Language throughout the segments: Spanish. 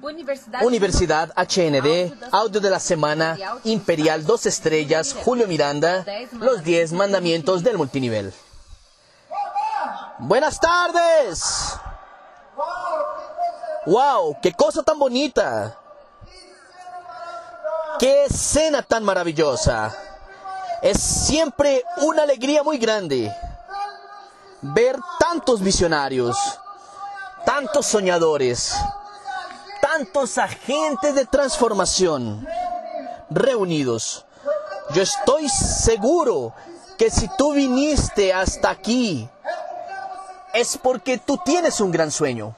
Universidad HND, audio de la semana, Imperial, dos estrellas, Julio Miranda, los 10 mandamientos del multinivel. Buenas tardes. Wow, qué cosa tan bonita. Qué escena tan maravillosa. Es siempre una alegría muy grande ver tantos visionarios, tantos soñadores, tantos agentes de transformación reunidos. Yo estoy seguro que si tú viniste hasta aquí es porque tú tienes un gran sueño.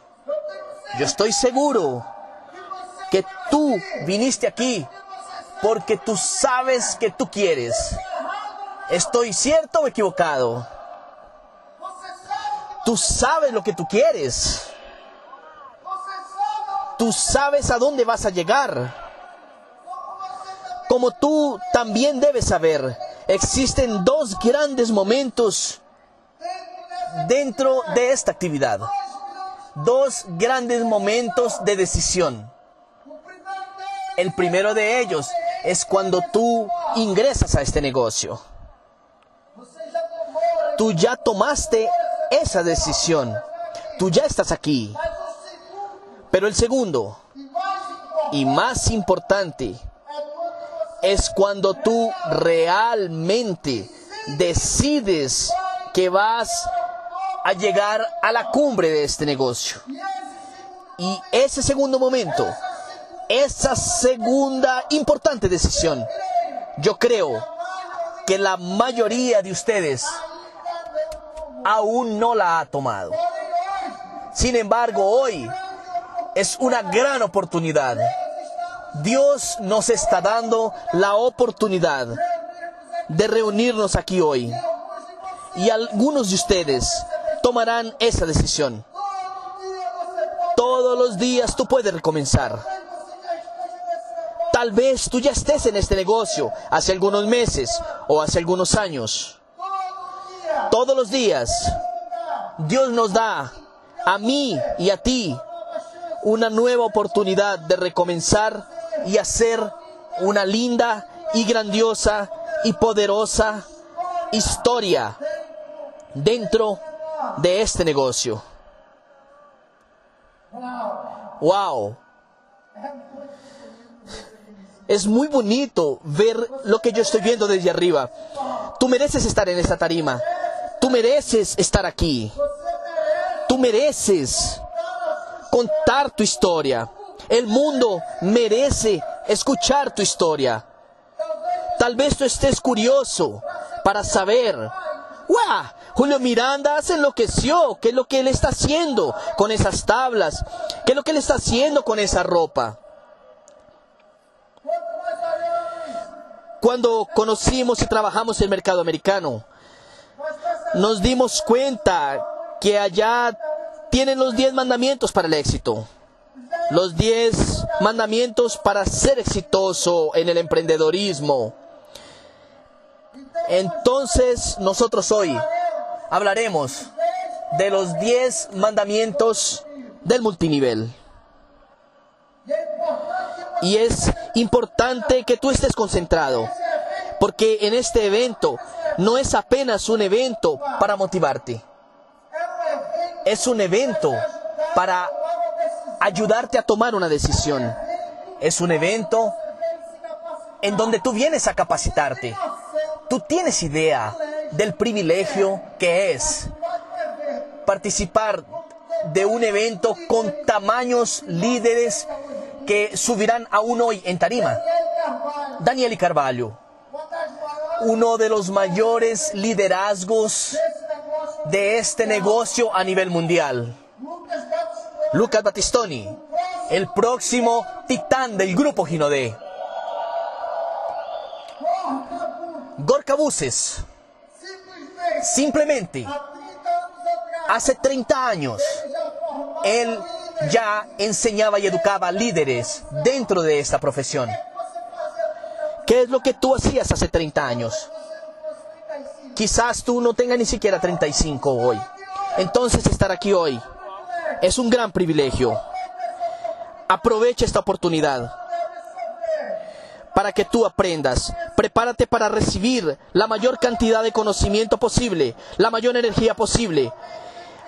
Yo estoy seguro que tú viniste aquí porque tú sabes que tú quieres. ¿Estoy cierto o equivocado? Tú sabes lo que tú quieres. Tú sabes a dónde vas a llegar. Como tú también debes saber, existen dos grandes momentos dentro de esta actividad. Dos grandes momentos de decisión. El primero de ellos es cuando tú ingresas a este negocio. Tú ya tomaste esa decisión. Tú ya estás aquí. Pero el segundo, y más importante, es cuando tú realmente decides que vas a llegar a la cumbre de este negocio. Y ese segundo momento, esa segunda importante decisión, yo creo que la mayoría de ustedes aún no la ha tomado. Sin embargo, hoy es una gran oportunidad. Dios nos está dando la oportunidad de reunirnos aquí hoy. Y algunos de ustedes tomarán esa decisión. Todos los días tú puedes recomenzar. Tal vez tú ya estés en este negocio hace algunos meses o hace algunos años. Todos los días Dios nos da a mí y a ti una nueva oportunidad de recomenzar y hacer una linda y grandiosa y poderosa historia dentro de este negocio. Wow. Es muy bonito ver lo que yo estoy viendo desde arriba. Tú mereces estar en esta tarima. Tú mereces estar aquí. Tú mereces contar tu historia. El mundo merece escuchar tu historia. Tal vez tú estés curioso para saber, ¡guau! Julio Miranda se enloqueció. ¿Qué es lo que él está haciendo con esas tablas? ¿Qué es lo que él está haciendo con esa ropa? Cuando conocimos y trabajamos el mercado americano, nos dimos cuenta que allá tienen los 10 mandamientos para el éxito. Los 10 mandamientos para ser exitoso en el emprendedorismo. Entonces nosotros hoy hablaremos de los 10 mandamientos del multinivel. Y es importante que tú estés concentrado, porque en este evento no es apenas un evento para motivarte, es un evento para ayudarte a tomar una decisión, es un evento en donde tú vienes a capacitarte, tú tienes idea del privilegio que es participar de un evento con tamaños líderes que subirán aún hoy en tarima. Daniel y Carvalho, uno de los mayores liderazgos de este negocio a nivel mundial. Lucas Battistoni, el próximo titán del grupo Ginodé. Gorka Buses, simplemente hace 30 años, él ya enseñaba y educaba líderes dentro de esta profesión. ¿Qué es lo que tú hacías hace 30 años? Quizás tú no tengas ni siquiera 35 hoy. Entonces estar aquí hoy es un gran privilegio. Aprovecha esta oportunidad para que tú aprendas. Prepárate para recibir la mayor cantidad de conocimiento posible, la mayor energía posible.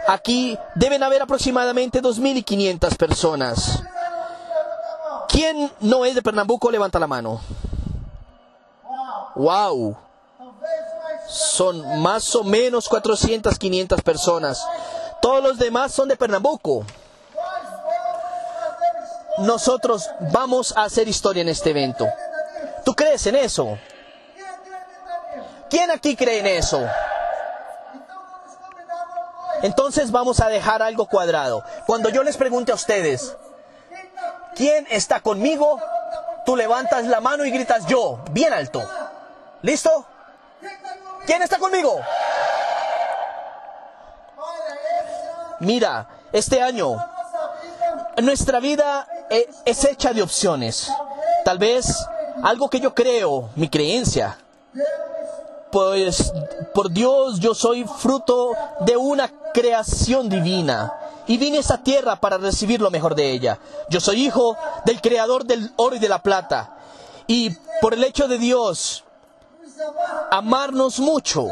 Aquí deben haber aproximadamente 2.500 personas. ¿Quién no es de Pernambuco? Levanta la mano. ¡Wow! Son más o menos 400, 500 personas. Todos los demás son de Pernambuco. Nosotros vamos a hacer historia en este evento. ¿Tú crees en eso? ¿Quién aquí cree en eso? Entonces vamos a dejar algo cuadrado. Cuando yo les pregunte a ustedes, ¿quién está conmigo? Tú levantas la mano y gritas yo, bien alto. ¿Listo? ¿Quién está conmigo? Mira, este año nuestra vida e, es hecha de opciones. Tal vez algo que yo creo, mi creencia. Pues por Dios yo soy fruto de una creación divina y vine a esta tierra para recibir lo mejor de ella. Yo soy hijo del creador del oro y de la plata. Y por el hecho de Dios amarnos mucho,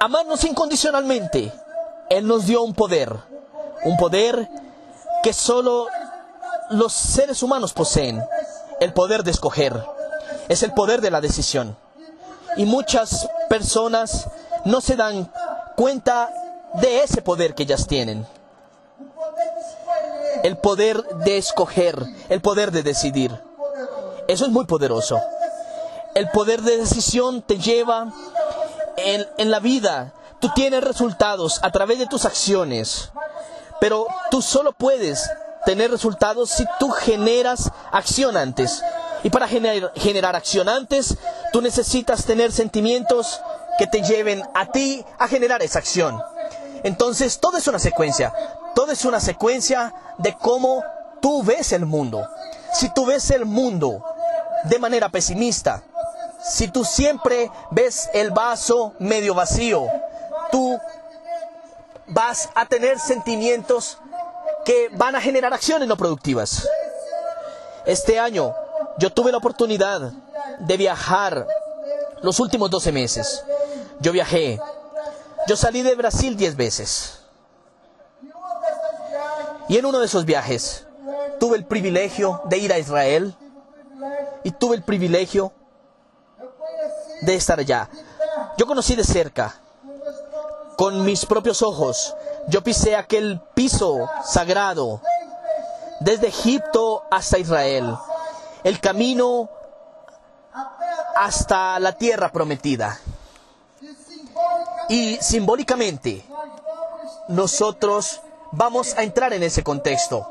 amarnos incondicionalmente, Él nos dio un poder, un poder que solo los seres humanos poseen, el poder de escoger, es el poder de la decisión. Y muchas personas no se dan cuenta de ese poder que ellas tienen. El poder de escoger, el poder de decidir. Eso es muy poderoso. El poder de decisión te lleva en, en la vida. Tú tienes resultados a través de tus acciones. Pero tú solo puedes tener resultados si tú generas acción antes. Y para generar, generar acción antes, tú necesitas tener sentimientos que te lleven a ti a generar esa acción. Entonces, todo es una secuencia. Todo es una secuencia de cómo tú ves el mundo. Si tú ves el mundo de manera pesimista, si tú siempre ves el vaso medio vacío, tú vas a tener sentimientos que van a generar acciones no productivas. Este año yo tuve la oportunidad de viajar los últimos 12 meses. Yo viajé. Yo salí de Brasil 10 veces. Y en uno de esos viajes tuve el privilegio de ir a Israel y tuve el privilegio de estar allá. Yo conocí de cerca, con mis propios ojos, yo pisé aquel piso sagrado desde Egipto hasta Israel, el camino hasta la tierra prometida. Y simbólicamente, nosotros vamos a entrar en ese contexto.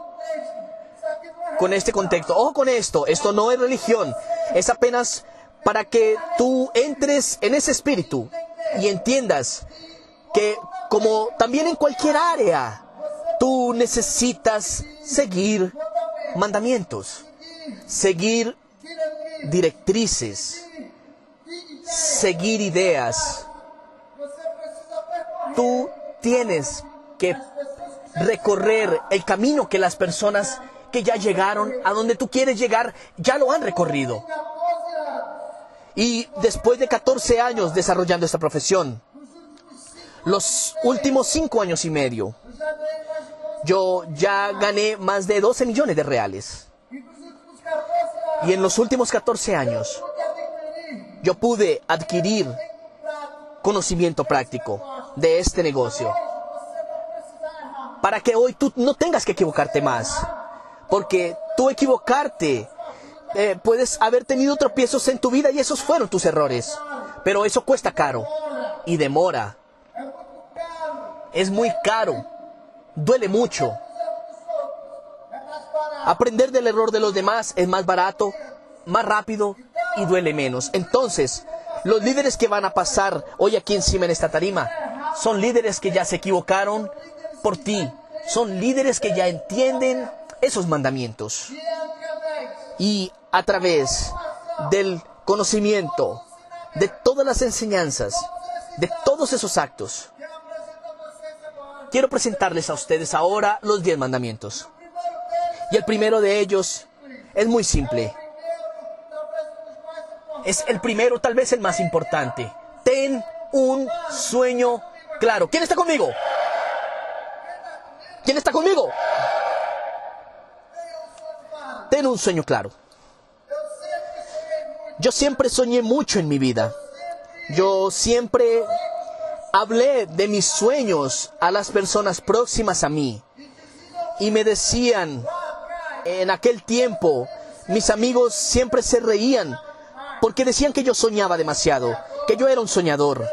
Con este contexto. Ojo con esto, esto no es religión, es apenas para que tú entres en ese espíritu y entiendas que como también en cualquier área, tú necesitas seguir mandamientos, seguir directrices, seguir ideas. Tú tienes que recorrer el camino que las personas que ya llegaron a donde tú quieres llegar ya lo han recorrido. Y después de 14 años desarrollando esta profesión, los últimos cinco años y medio, yo ya gané más de 12 millones de reales. Y en los últimos 14 años, yo pude adquirir conocimiento práctico de este negocio. Para que hoy tú no tengas que equivocarte más. Porque tú equivocarte, eh, puedes haber tenido tropiezos en tu vida y esos fueron tus errores. Pero eso cuesta caro y demora es muy caro, duele mucho. Aprender del error de los demás es más barato, más rápido y duele menos. Entonces, los líderes que van a pasar hoy aquí encima en esta tarima son líderes que ya se equivocaron por ti. Son líderes que ya entienden esos mandamientos. Y a través del conocimiento, de todas las enseñanzas, de todos esos actos, quiero presentarles a ustedes ahora los diez mandamientos. Y el primero de ellos es muy simple. Es el primero, tal vez el más importante. Ten un sueño claro. ¿Quién está conmigo? ¿Quién está conmigo? Ten un sueño claro. Yo siempre soñé mucho en mi vida. Yo siempre hablé de mis sueños a las personas próximas a mí. Y me decían, en aquel tiempo, mis amigos siempre se reían porque decían que yo soñaba demasiado, que yo era un soñador.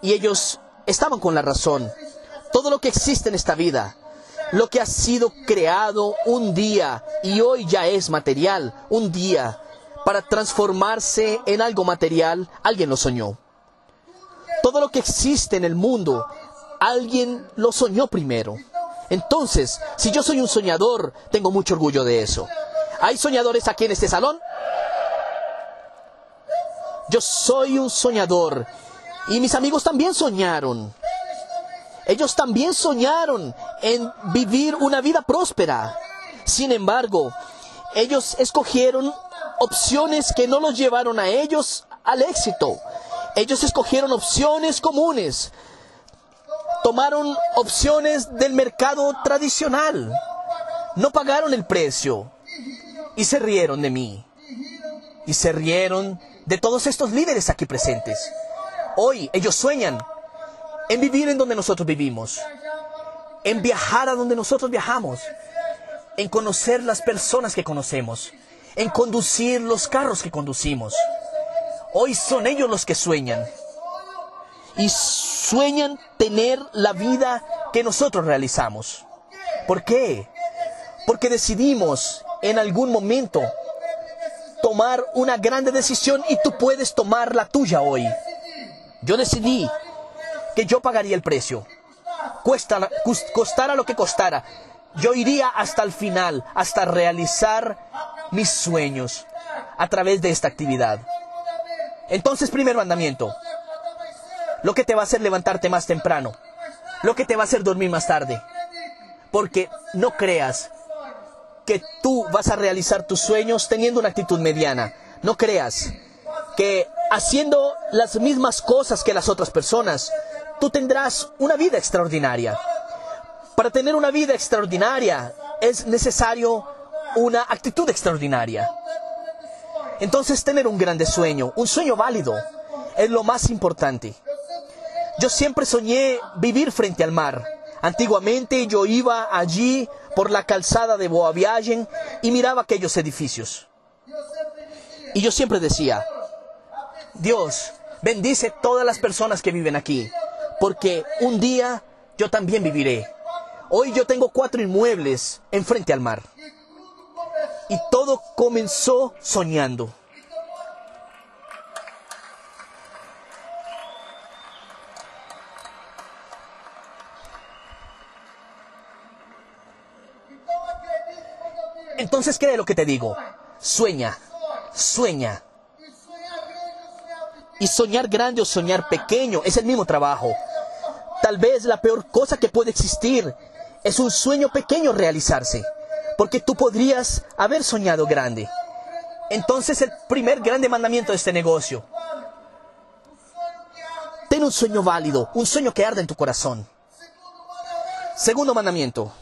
Y ellos estaban con la razón. Todo lo que existe en esta vida, lo que ha sido creado un día y hoy ya es material, un día, para transformarse en algo material, alguien lo soñó. Todo lo que existe en el mundo, alguien lo soñó primero. Entonces, si yo soy un soñador, tengo mucho orgullo de eso. ¿Hay soñadores aquí en este salón? Yo soy un soñador y mis amigos también soñaron. Ellos también soñaron en vivir una vida próspera. Sin embargo, ellos escogieron opciones que no los llevaron a ellos al éxito. Ellos escogieron opciones comunes. Tomaron opciones del mercado tradicional. No pagaron el precio. Y se rieron de mí. Y se rieron de todos estos líderes aquí presentes. Hoy ellos sueñan en vivir en donde nosotros vivimos, en viajar a donde nosotros viajamos, en conocer las personas que conocemos, en conducir los carros que conducimos. Hoy son ellos los que sueñan. Y sueñan tener la vida que nosotros realizamos. ¿Por qué? Porque decidimos en algún momento tomar una grande decisión y tú puedes tomar la tuya hoy. Yo decidí que yo pagaría el precio. Cuesta, costara lo que costara. Yo iría hasta el final, hasta realizar mis sueños a través de esta actividad. Entonces, primer mandamiento. Lo que te va a hacer levantarte más temprano. Lo que te va a hacer dormir más tarde. Porque no creas que tú vas a realizar tus sueños teniendo una actitud mediana. No creas que haciendo las mismas cosas que las otras personas, tú tendrás una vida extraordinaria. Para tener una vida extraordinaria es necesario una actitud extraordinaria. Entonces tener un grande sueño, un sueño válido, es lo más importante. Yo siempre soñé vivir frente al mar. Antiguamente yo iba allí por la calzada de Boaviagen y miraba aquellos edificios. Y yo siempre decía, Dios, bendice todas las personas que viven aquí, porque un día yo también viviré. Hoy yo tengo cuatro inmuebles enfrente al mar. Y todo comenzó soñando. Entonces, ¿qué es lo que te digo? Sueña, sueña. Y soñar grande o soñar pequeño es el mismo trabajo. Tal vez la peor cosa que puede existir es un sueño pequeño realizarse, porque tú podrías haber soñado grande. Entonces el primer grande mandamiento de este negocio, ten un sueño válido, un sueño que arde en tu corazón. Segundo mandamiento,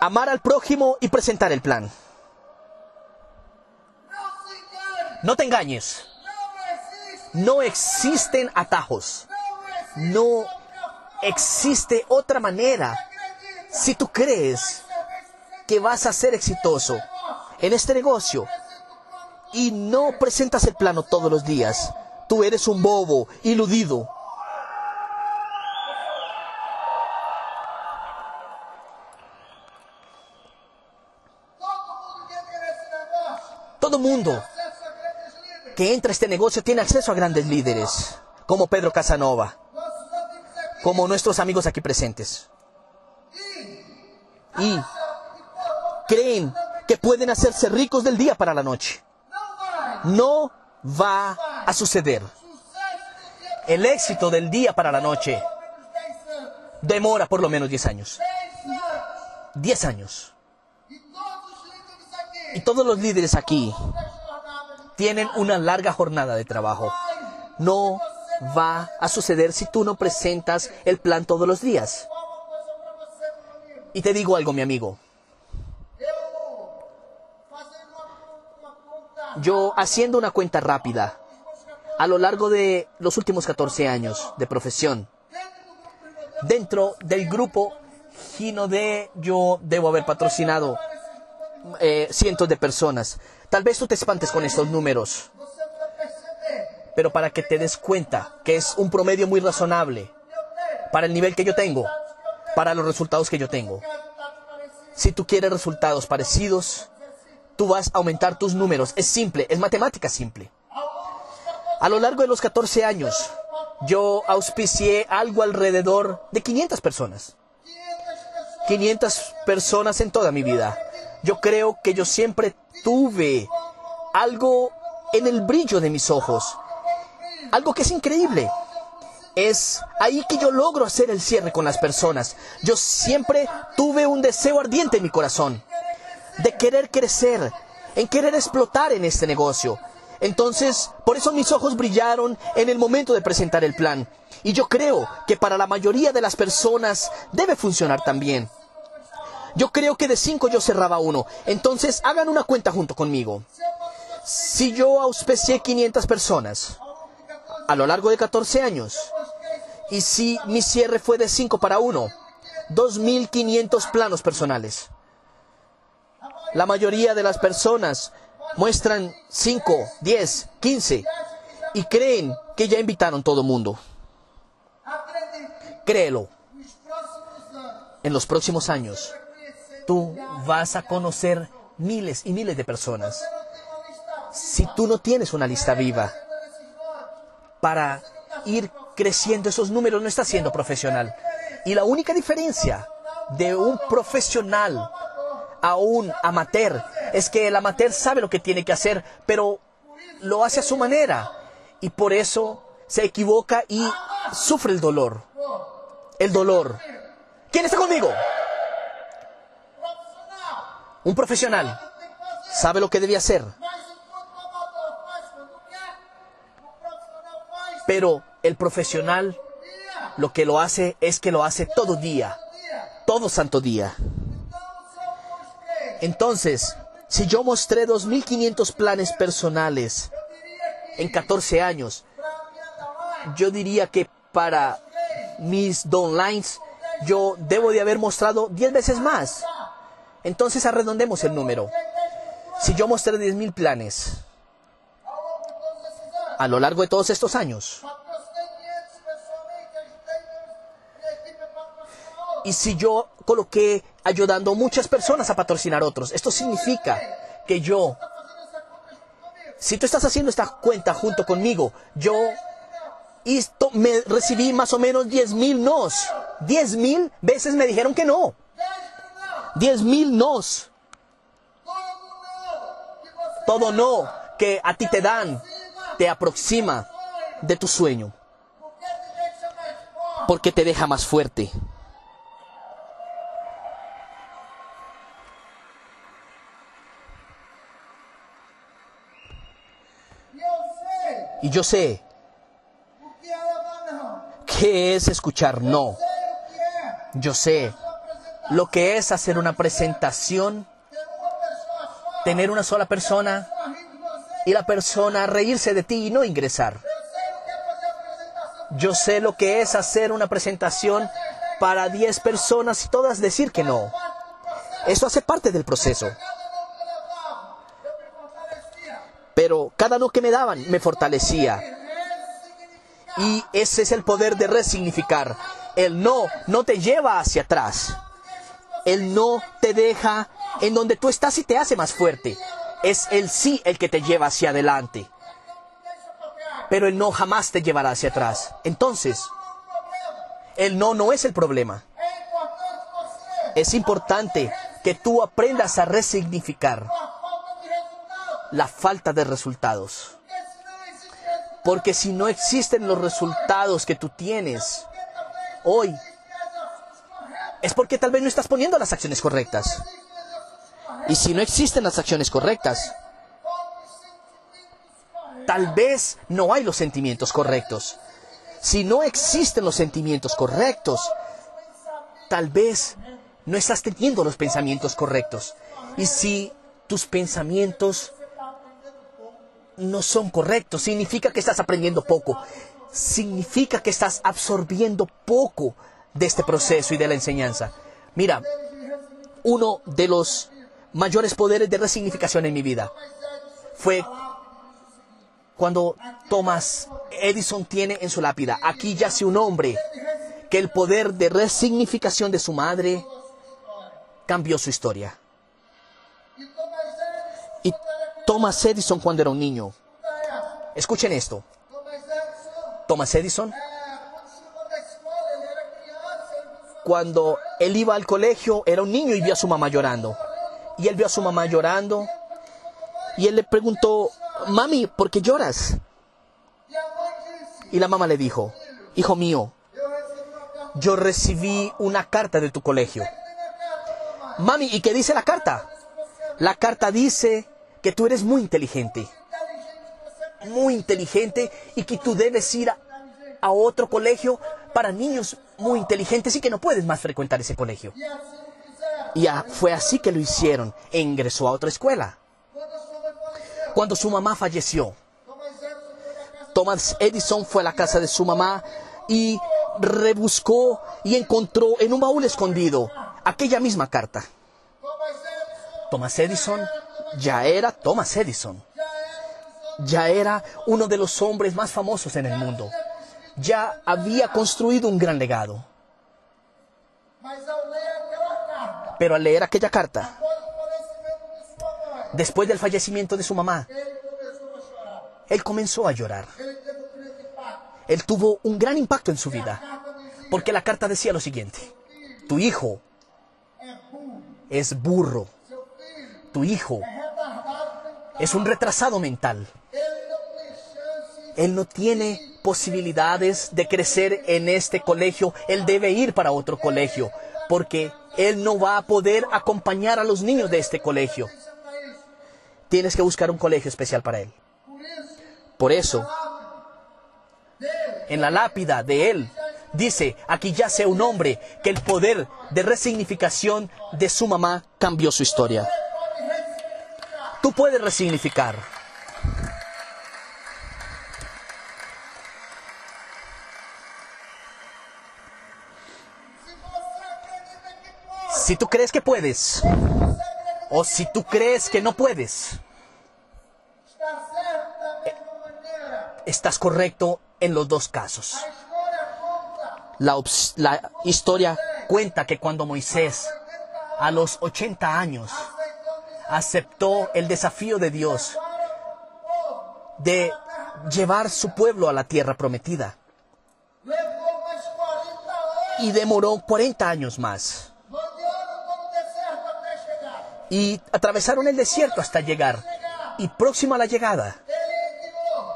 amar al prójimo y presentar el plan. No te engañes. No existen atajos. No existe otra manera. Si tú crees que vas a ser exitoso en este negocio y no presentas el plano todos los días, tú eres un bobo, iludido. Todo mundo que entra a este negocio tiene acceso a grandes líderes, como Pedro Casanova, como nuestros amigos aquí presentes. Y creen que pueden hacerse ricos del día para la noche. No va a suceder. El éxito del día para la noche demora por lo menos 10 años. 10 años. Y todos los líderes aquí tienen una larga jornada de trabajo. No va a suceder si tú no presentas el plan todos los días. Y te digo algo, mi amigo. Yo haciendo una cuenta rápida, a lo largo de los últimos 14 años de profesión, dentro del grupo Gino de yo debo haber patrocinado eh, cientos de personas. Tal vez tú te espantes con estos números, pero para que te des cuenta que es un promedio muy razonable para el nivel que yo tengo, para los resultados que yo tengo. Si tú quieres resultados parecidos, tú vas a aumentar tus números. Es simple, es matemática simple. A lo largo de los 14 años, yo auspicié algo alrededor de 500 personas. 500 personas en toda mi vida. Yo creo que yo siempre tuve algo en el brillo de mis ojos. Algo que es increíble. Es ahí que yo logro hacer el cierre con las personas. Yo siempre tuve un deseo ardiente en mi corazón de querer crecer, en querer explotar en este negocio. Entonces, por eso mis ojos brillaron en el momento de presentar el plan. Y yo creo que para la mayoría de las personas debe funcionar también. Yo creo que de cinco yo cerraba uno. Entonces, hagan una cuenta junto conmigo. Si yo auspicié 500 personas a lo largo de 14 años, y si mi cierre fue de 5 para 1, 2.500 planos personales. La mayoría de las personas muestran 5, 10, 15 y creen que ya invitaron todo el mundo. Créelo. En los próximos años, tú vas a conocer miles y miles de personas. Si tú no tienes una lista viva para ir creciendo esos números, no estás siendo profesional. Y la única diferencia de un profesional a un amateur es que el amateur sabe lo que tiene que hacer, pero lo hace a su manera. Y por eso se equivoca y sufre el dolor. El dolor. ¿Quién está conmigo? Un profesional. Sabe lo que debe hacer. Pero el profesional lo que lo hace es que lo hace todo día. Todo santo día. Entonces, si yo mostré 2.500 planes personales en 14 años, yo diría que para mis downlines yo debo de haber mostrado 10 veces más. Entonces arredondemos el número. Si yo mostré 10.000 planes a lo largo de todos estos años, y si yo coloqué ayudando a muchas personas a patrocinar otros, esto significa que yo, si tú estás haciendo esta cuenta junto conmigo, yo esto, me recibí más o menos 10 mil nos. 10 mil veces me dijeron que no. 10 mil nos. Todo no que a ti te dan te aproxima de tu sueño. Porque te deja más fuerte. Y yo sé qué es escuchar no. Yo sé lo que es hacer una presentación, tener una sola persona y la persona reírse de ti y no ingresar. Yo sé lo que es hacer una presentación para 10 personas y todas decir que no. Eso hace parte del proceso. Pero cada no que me daban me fortalecía. Y ese es el poder de resignificar. El no no te lleva hacia atrás. El no te deja en donde tú estás y te hace más fuerte. Es el sí el que te lleva hacia adelante. Pero el no jamás te llevará hacia atrás. Entonces, el no no es el problema. Es importante que tú aprendas a resignificar la falta de resultados. Porque si no existen los resultados que tú tienes hoy, es porque tal vez no estás poniendo las acciones correctas. Y si no existen las acciones correctas, tal vez no hay los sentimientos correctos. Si no existen los sentimientos correctos, tal vez no estás teniendo los pensamientos correctos. Y si tus pensamientos no son correctos, significa que estás aprendiendo poco. Significa que estás absorbiendo poco de este proceso y de la enseñanza. Mira, uno de los mayores poderes de resignificación en mi vida fue cuando Thomas Edison tiene en su lápida, aquí yace un hombre que el poder de resignificación de su madre cambió su historia. Y Thomas Edison cuando era un niño, escuchen esto, Thomas Edison cuando él iba al colegio, era un niño y vio a su mamá llorando. Y él vio a su mamá llorando. Y él le preguntó, mami, ¿por qué lloras? Y la mamá le dijo, hijo mío, yo recibí una carta de tu colegio. Mami, ¿y qué dice la carta? La carta dice que tú eres muy inteligente. Muy inteligente y que tú debes ir a, a otro colegio para niños muy inteligentes y que no puedes más frecuentar ese colegio. Y fue así que lo hicieron e ingresó a otra escuela. Cuando su mamá falleció, Thomas Edison fue a la casa de su mamá y rebuscó y encontró en un baúl escondido aquella misma carta. Thomas Edison ya era Thomas Edison. Ya era uno de los hombres más famosos en el mundo ya había construido un gran legado. Pero al leer aquella carta, después del fallecimiento de su mamá, él comenzó a llorar. Él tuvo un gran impacto en su vida, porque la carta decía lo siguiente, tu hijo es burro, tu hijo es un retrasado mental, él no tiene posibilidades de crecer en este colegio, él debe ir para otro colegio, porque él no va a poder acompañar a los niños de este colegio. Tienes que buscar un colegio especial para él. Por eso, en la lápida de él, dice, aquí yace un hombre que el poder de resignificación de su mamá cambió su historia. Tú puedes resignificar. Si tú crees que puedes, o si tú crees que no puedes, estás correcto en los dos casos. La, historia cuenta que cuando Moisés, a los 80 años, aceptó el desafío de Dios de llevar su pueblo a la tierra prometida, y demoró 40 años más y atravesaron el desierto hasta llegar. Y próximo a la llegada,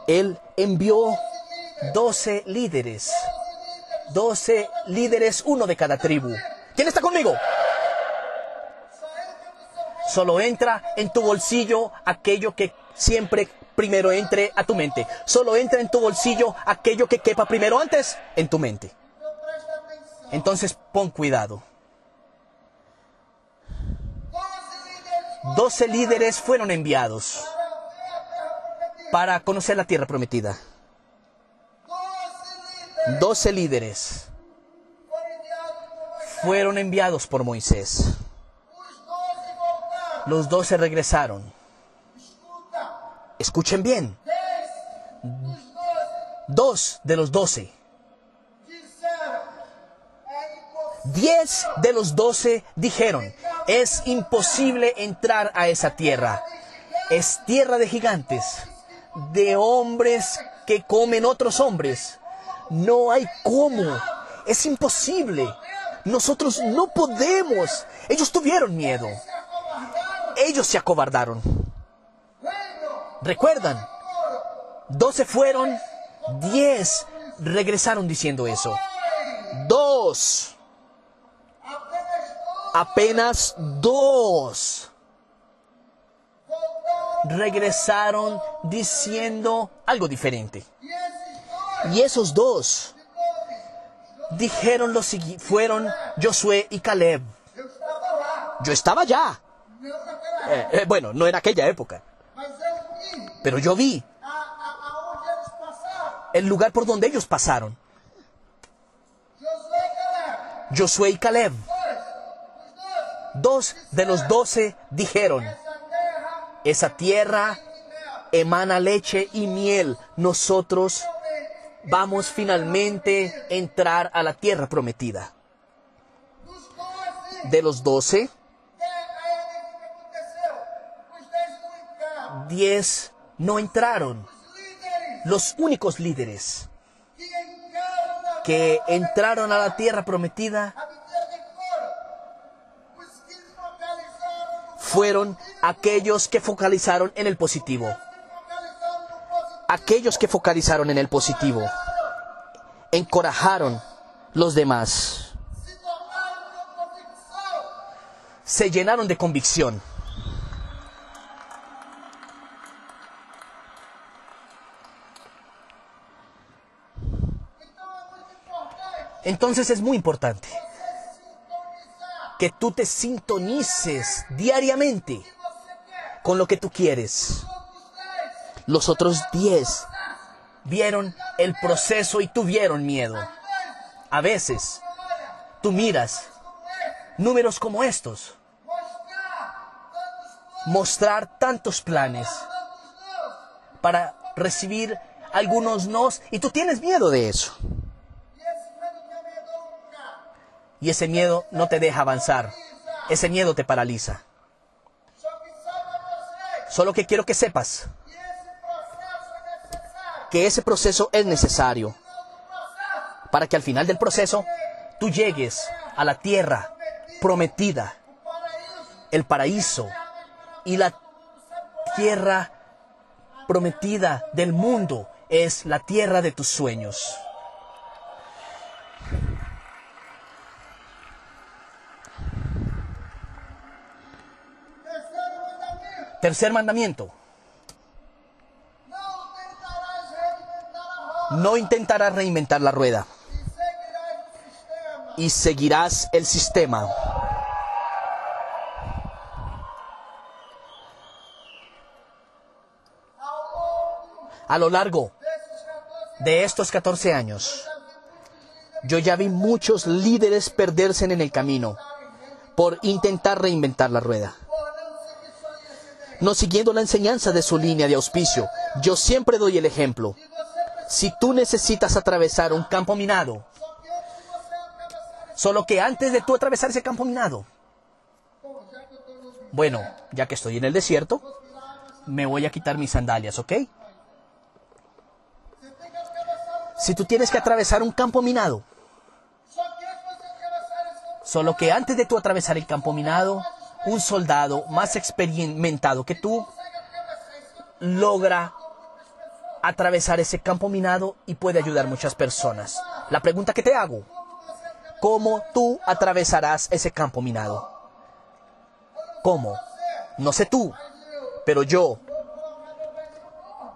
Él envió doce líderes. Doce líderes, uno de cada tribu. ¿Quién está conmigo? Solo entra en tu bolsillo aquello que siempre primero entre a tu mente. Solo entra en tu bolsillo aquello que quepa primero antes en tu mente. Entonces pon cuidado. Doce líderes fueron enviados para conocer la tierra prometida. Doce líderes fueron enviados por Moisés. Los doce regresaron. Escuchen bien. Dos de los doce. Diez de los doce dijeron, es imposible entrar a esa tierra. Es tierra de gigantes, de hombres que comen otros hombres. No hay cómo. Es imposible. Nosotros no podemos. Ellos tuvieron miedo. Ellos se acobardaron. Recuerdan, doce fueron, diez regresaron diciendo eso. Dos apenas dos regresaron diciendo algo diferente. Y esos dos dijeron lo siguiente, fueron Josué y Caleb. Yo estaba allá. Eh, eh, bueno, no en aquella época. Pero yo vi el lugar por donde ellos pasaron. Josué y Caleb. Dos de los doce dijeron, esa tierra emana leche y miel. Nosotros vamos finalmente a entrar a la tierra prometida. De los doce, diez no entraron. Los únicos líderes que entraron a la tierra prometida fueron aquellos que focalizaron en el positivo. Aquellos que focalizaron en el positivo encorajaron los demás. Se llenaron de convicción. Entonces es muy importante que tú te sintonices diariamente con lo que tú quieres. Los otros diez vieron el proceso y tuvieron miedo. A veces tú miras números como estos, mostrar tantos planes para recibir algunos nos y tú tienes miedo de eso. Y ese miedo no te deja avanzar. Ese miedo te paraliza. Solo que quiero que sepas que ese proceso es necesario para que al final del proceso tú llegues a la tierra prometida, el paraíso y la tierra prometida del mundo es la tierra de tus sueños. Tercer mandamiento. No intentarás reinventar la rueda y seguirás el sistema. A lo largo de estos 14 años, yo ya vi muchos líderes perderse en el camino por intentar reinventar la rueda no siguiendo la enseñanza de su línea de auspicio. Yo siempre doy el ejemplo. Si tú necesitas atravesar un campo minado, solo que antes de tú atravesar ese campo minado, bueno, ya que estoy en el desierto, me voy a quitar mis sandalias, ¿ok? Si tú tienes que atravesar un campo minado, solo que antes de tú atravesar el campo minado, un soldado más experimentado que tú logra atravesar ese campo minado y puede ayudar a muchas personas. La pregunta que te hago, ¿cómo tú atravesarás ese campo minado? ¿Cómo? No sé tú, pero yo,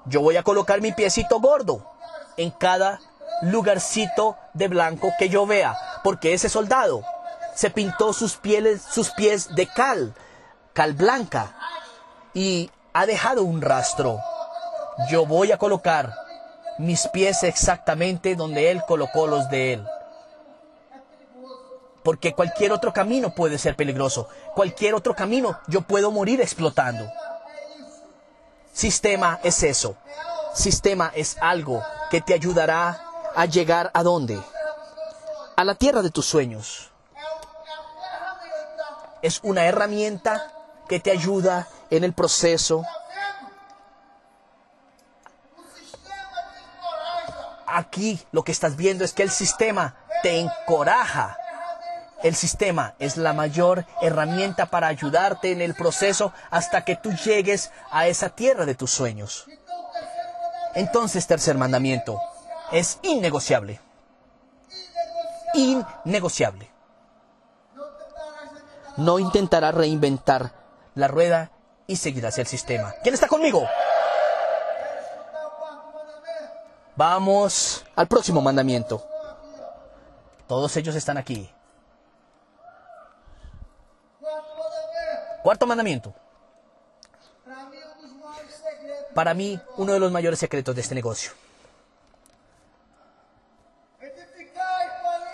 yo voy a colocar mi piecito gordo en cada lugarcito de blanco que yo vea, porque ese soldado se pintó sus, pieles, sus pies de cal, cal blanca, y ha dejado un rastro. Yo voy a colocar mis pies exactamente donde Él colocó los de Él. Porque cualquier otro camino puede ser peligroso. Cualquier otro camino yo puedo morir explotando. Sistema es eso. Sistema es algo que te ayudará a llegar a dónde? A la tierra de tus sueños es una herramienta que te ayuda en el proceso. Aquí lo que estás viendo es que el sistema te encoraja. El sistema es la mayor herramienta para ayudarte en el proceso hasta que tú llegues a esa tierra de tus sueños. Entonces, tercer mandamiento, es innegociable. Innegociable no intentará reinventar la rueda y seguirá hacia el sistema. ¿Quién está conmigo? Vamos al próximo mandamiento. Todos ellos están aquí. Cuarto mandamiento. Para mí, uno de los mayores secretos de este negocio.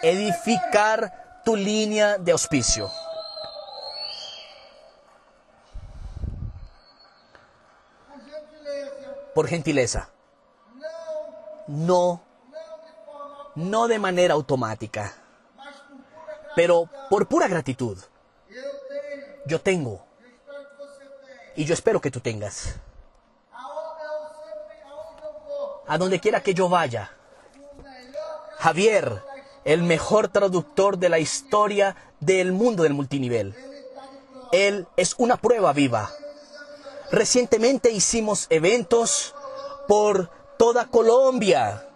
Edificar tu línea de auspicio. Por gentileza. No, no de manera automática, pero por pura gratitud. Yo tengo. Y yo espero que tú tengas. A donde quiera que yo vaya. Javier, el mejor traductor de la historia del mundo del multinivel. Él es una prueba viva. Recientemente hicimos eventos por toda Colombia.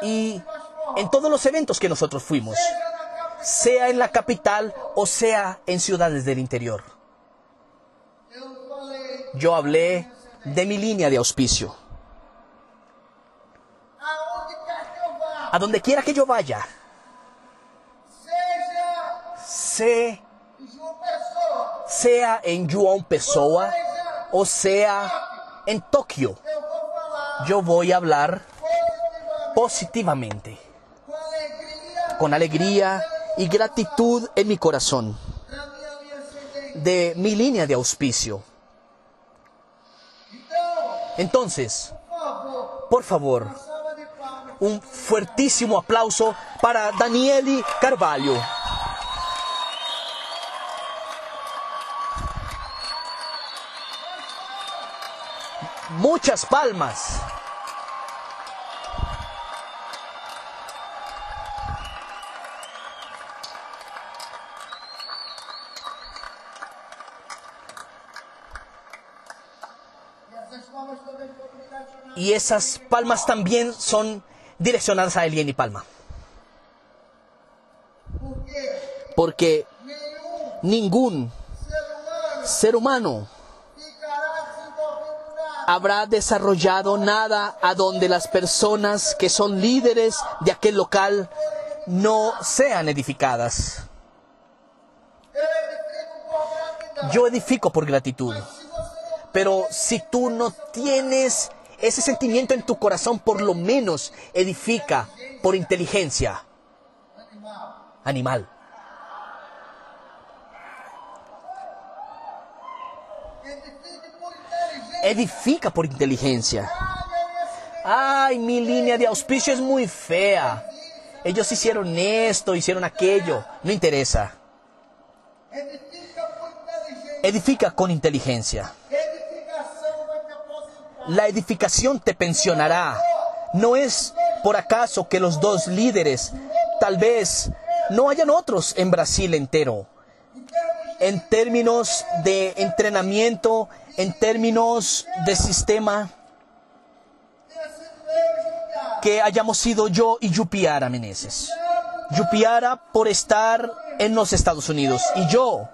Y en todos los eventos que nosotros fuimos, sea en la capital o sea en ciudades del interior. Yo hablé de mi línea de auspicio. A donde quiera que yo vaya, sea, sea en João Pessoa o sea en Tokio, yo voy a hablar positivamente, con alegría y gratitud en mi corazón de mi línea de auspicio. Entonces, por favor, un fuertísimo aplauso para Danieli Carvalho. Muchas palmas. Y esas palmas también son direccionadas a Elieni Palma. Porque ningún ser humano habrá desarrollado nada a donde las personas que son líderes de aquel local no sean edificadas. Yo edifico por gratitud. Pero si tú no tienes ese sentimiento en tu corazón, por lo menos edifica por inteligencia. Animal. Edifica por inteligencia. Ay, mi línea de auspicio es muy fea. Ellos hicieron esto, hicieron aquello. No interesa. Edifica con inteligencia. La edificación te pensionará. No es por acaso que los dos líderes, tal vez no hayan otros en Brasil entero. En términos de entrenamiento, en términos de sistema, que hayamos sido yo y Yupiara Meneses. Yupiara por estar en los Estados Unidos y yo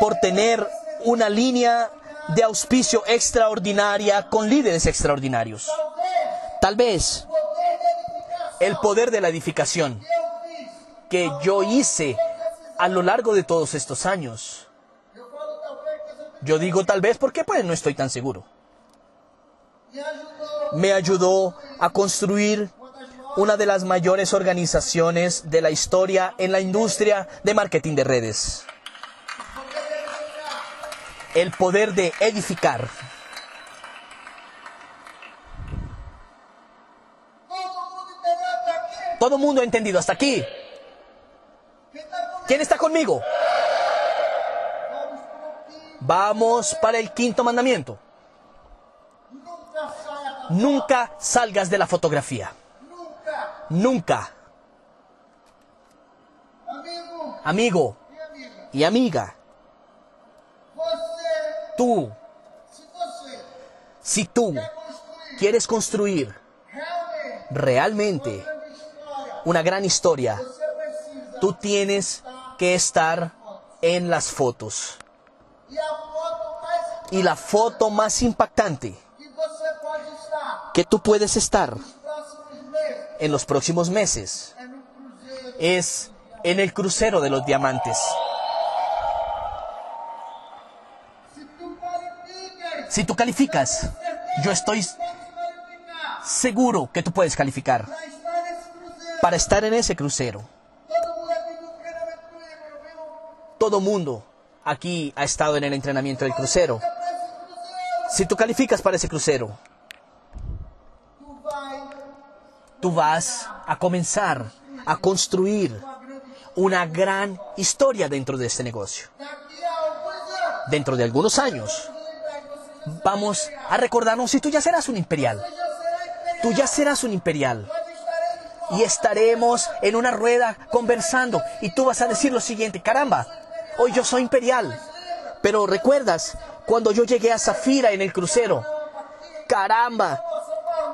por tener una línea de auspicio extraordinaria con líderes extraordinarios. Tal vez el poder de la edificación que yo hice a lo largo de todos estos años. Yo digo tal vez porque pues no estoy tan seguro. Me ayudó a construir una de las mayores organizaciones de la historia en la industria de marketing de redes el poder de edificar. Todo el mundo ha entendido hasta aquí. ¿Quién está conmigo? Vamos para el quinto mandamiento. Nunca salgas de la fotografía. Nunca. Amigo y amiga tú, si tú quieres construir realmente una gran historia, tú tienes que estar en las fotos. E a foto mais Y la foto más impactante que tú puedes estar en los próximos meses es en el crucero de los diamantes. Si tú calificas, yo estoy seguro que tú puedes calificar para estar en ese crucero. Todo mundo aquí ha estado en el entrenamiento del crucero. Si tú calificas para ese crucero, tú vas a comenzar a construir una gran historia dentro de este negocio. Dentro de algunos años vamos a recordarnos si tú ya serás un imperial. Tú ya serás un imperial. Y estaremos en una rueda conversando y tú vas a decir lo siguiente, caramba, hoy yo soy imperial. Pero recuerdas cuando yo llegué a Zafira en el crucero, caramba,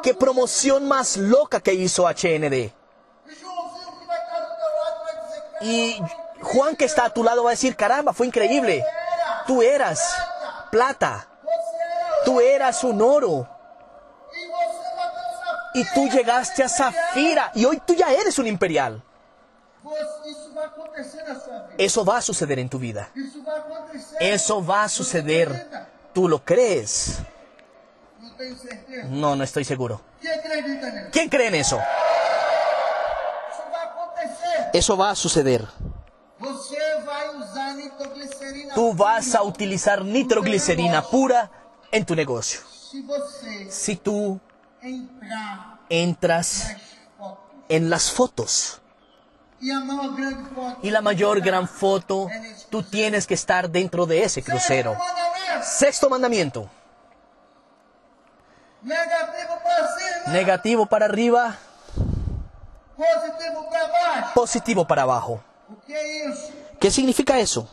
qué promoción más loca que hizo HND. Y Juan que está a tu lado va a decir, caramba, fue increíble. Tú eras plata, tú eras un oro y tú llegaste a Zafira y hoy tú ya eres un imperial. Você- Isso vai acontecer na sua vida. Eso va a suceder en tu vida. Isso vai acontecer. Eso va a suceder. ¿Tú lo crees? Certeza. No, no estoy seguro. Acredita? ¿Quién cree en eso? Isso vai acontecer. Eso va a suceder. Você vai usar nitroglicerina. Tú vas a utilizar nitroglicerina pura en tu negocio. Se você Si tú entrar entras nas fotos. en las fotos E a maior grande foto. Y la mayor gran foto, tú tienes que estar dentro de ese crucero. Sexto mandamiento. Negativo para arriba, positivo para abajo. ¿Qué significa eso?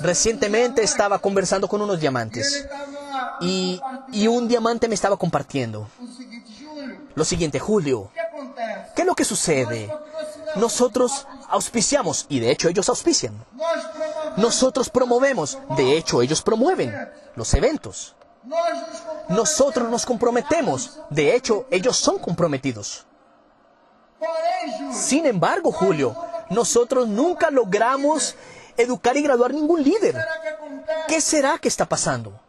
Recientemente estaba conversando con unos diamantes y, y un diamante me estaba compartiendo lo siguiente, Julio? ¿Qué es lo que sucede? Nosotros auspiciamos y de hecho ellos auspician. Nosotros promovemos, de hecho ellos promueven los eventos. Nosotros nos comprometemos, de hecho ellos son comprometidos. Sin embargo, Julio, nosotros nunca logramos educar y graduar ningún líder. ¿Qué será que está pasando?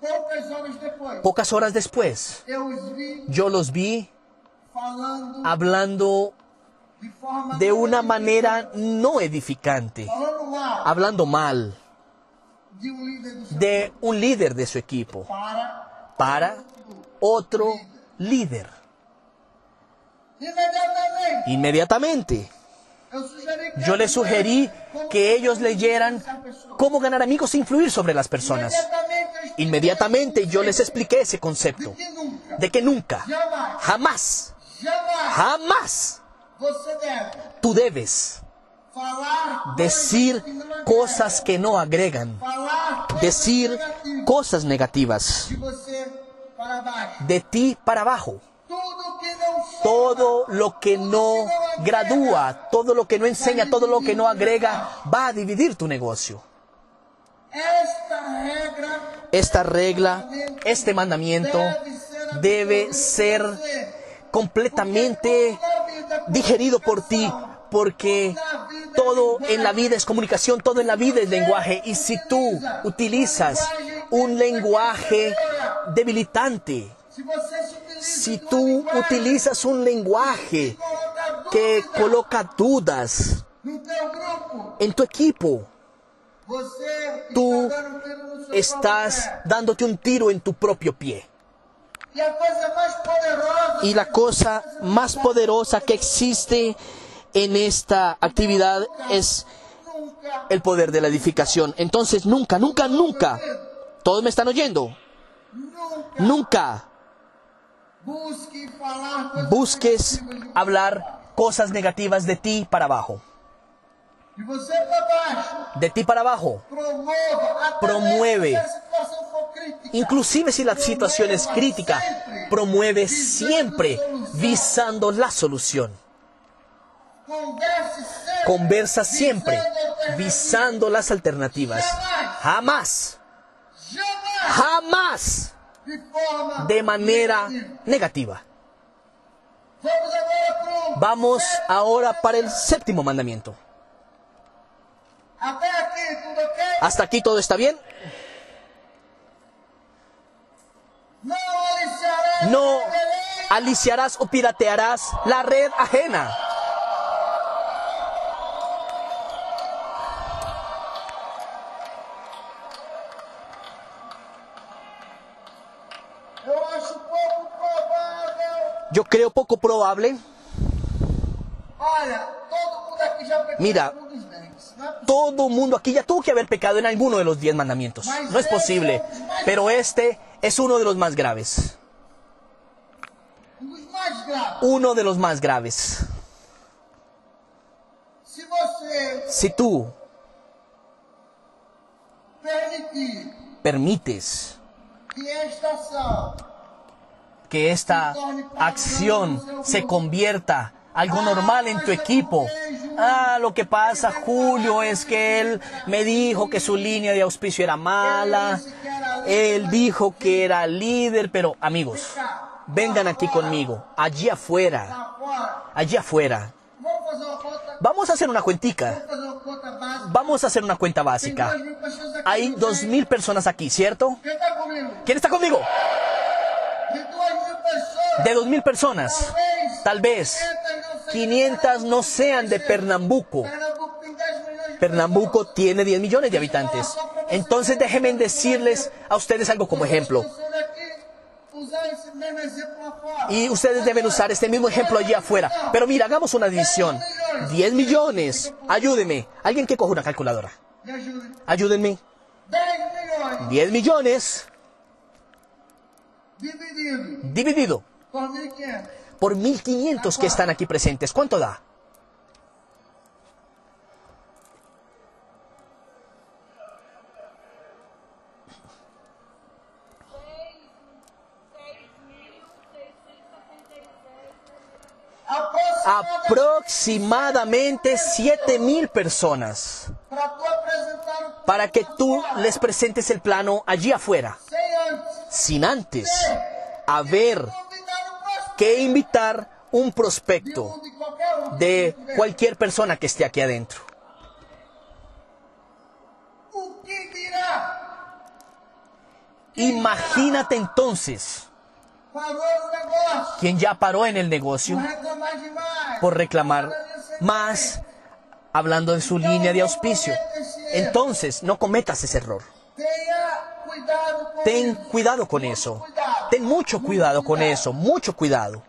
Horas Pocas horas después, yo los vi hablando de una manera no edificante, hablando mal de un líder de su equipo. para otro líder. Inmediatamente, yo les sugerí que ellos leyeran cómo ganar amigos e influir sobre las personas. Inmediatamente yo les expliqué ese concepto. de que nunca, jamás, jamás tú debes decir cosas que no agregan, decir cosas negativas. De ti para abajo. Todo lo que no gradúa, todo lo que no enseña, todo lo que no agrega, va a dividir tu negocio. Esta regla, este mandamiento debe ser completamente digerido por ti, porque todo en la vida es comunicación, todo en la vida es lenguaje, y si tú utilizas un lenguaje debilitante, si tú utilizas un lenguaje que coloca dudas en tu equipo, Tú estás dándote un tiro en tu propio pie. Y la cosa más poderosa que existe en esta actividad es el poder de la edificación. Entonces, nunca, nunca, nunca, todos me están oyendo, nunca busques hablar cosas negativas de ti para abajo. De você para baixo. De ti para abajo. Promova Promueve. inclusive si la situación es crítica, promueve siempre visando la solución. Conversa siempre visando las alternativas. Jamás, jamás de manera negativa. Vamos ahora para el séptimo mandamiento. Até aqui, tudo ok? ¿Hasta aquí todo está bien? No aliciarás o piratearás la red ajena. Yo creo poco probable. Olha, todo mundo aqui já pegou Mira. Todo mundo aquí ya tuvo que haber pecado en alguno de los diez mandamientos. No es posible. Pero este es uno de los más graves. Uno de los más graves. Você Si tú permites que esta ação que esta acción se convierta algo normal en tu equipo. Ah, lo que pasa, Julio, es que él me dijo que su línea de auspicio era mala. Él dijo que era líder, pero amigos, vengan aquí conmigo, allí afuera, allí afuera. vamos a hacer una cuentica. vamos a hacer una cuenta básica. Hay dos mil personas aquí, ¿cierto? ¿Quién está conmigo? De dos mil personas. Tal vez 500 no sean de Pernambuco. Pernambuco tem 10 milhões de Pernambuco tiene 10 millones de habitantes. Entonces déjenme decirles a ustedes algo como ejemplo. Y ustedes deben usar este mismo ejemplo allí afuera. Pero mira, hagamos una división. 10 millones. Ayúdeme. Alguien que coja una calculadora. Ayúdenme. 10 milhões 10 millones dividido por 1.500. por 1500 que están aquí presentes. ¿Cuánto da? Aproximadamente 7000 personas. Para que tú les presentes el plano allí afuera. Sin antes haber que invitar un prospecto de cualquier persona que esté aquí adentro. Imagínate entonces quien ya paró en el negocio por reclamar más hablando de su línea de auspicio. Entonces, no cometas ese error. Ten cuidado con eso. Ten mucho cuidado con eso, mucho cuidado.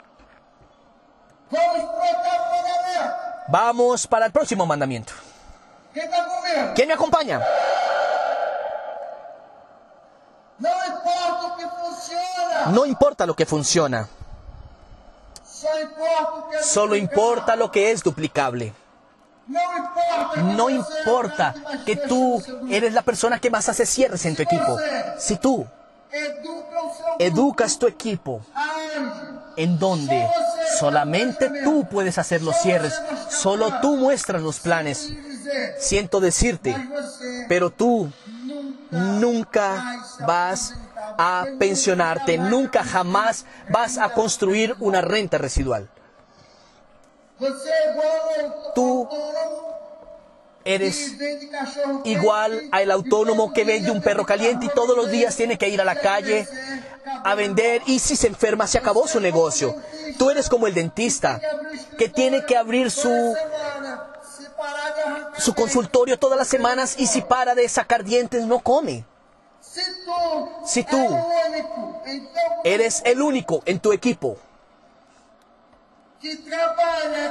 Vamos para el próximo mandamiento. ¿Quién me acompaña? No importa lo que funciona, solo importa lo que es duplicable. No importa que tú eres la persona que más hace cierres en tu equipo. Si tú educas tu equipo en donde solamente tú puedes hacer los cierres, solo tú muestras los planes. Siento decirte, pero tú nunca vas a pensionarte, nunca jamás vas a construir una renta residual. Você é igual ao Tú Eres igual al autónomo que vende un perro caliente y todos los días tiene que ir a la calle a vender y si se enferma se acabó su negocio. Tú eres como el dentista que tiene que abrir su, su consultorio todas las semanas y si para de sacar dientes no come. Si tú Eres el único en tu equipo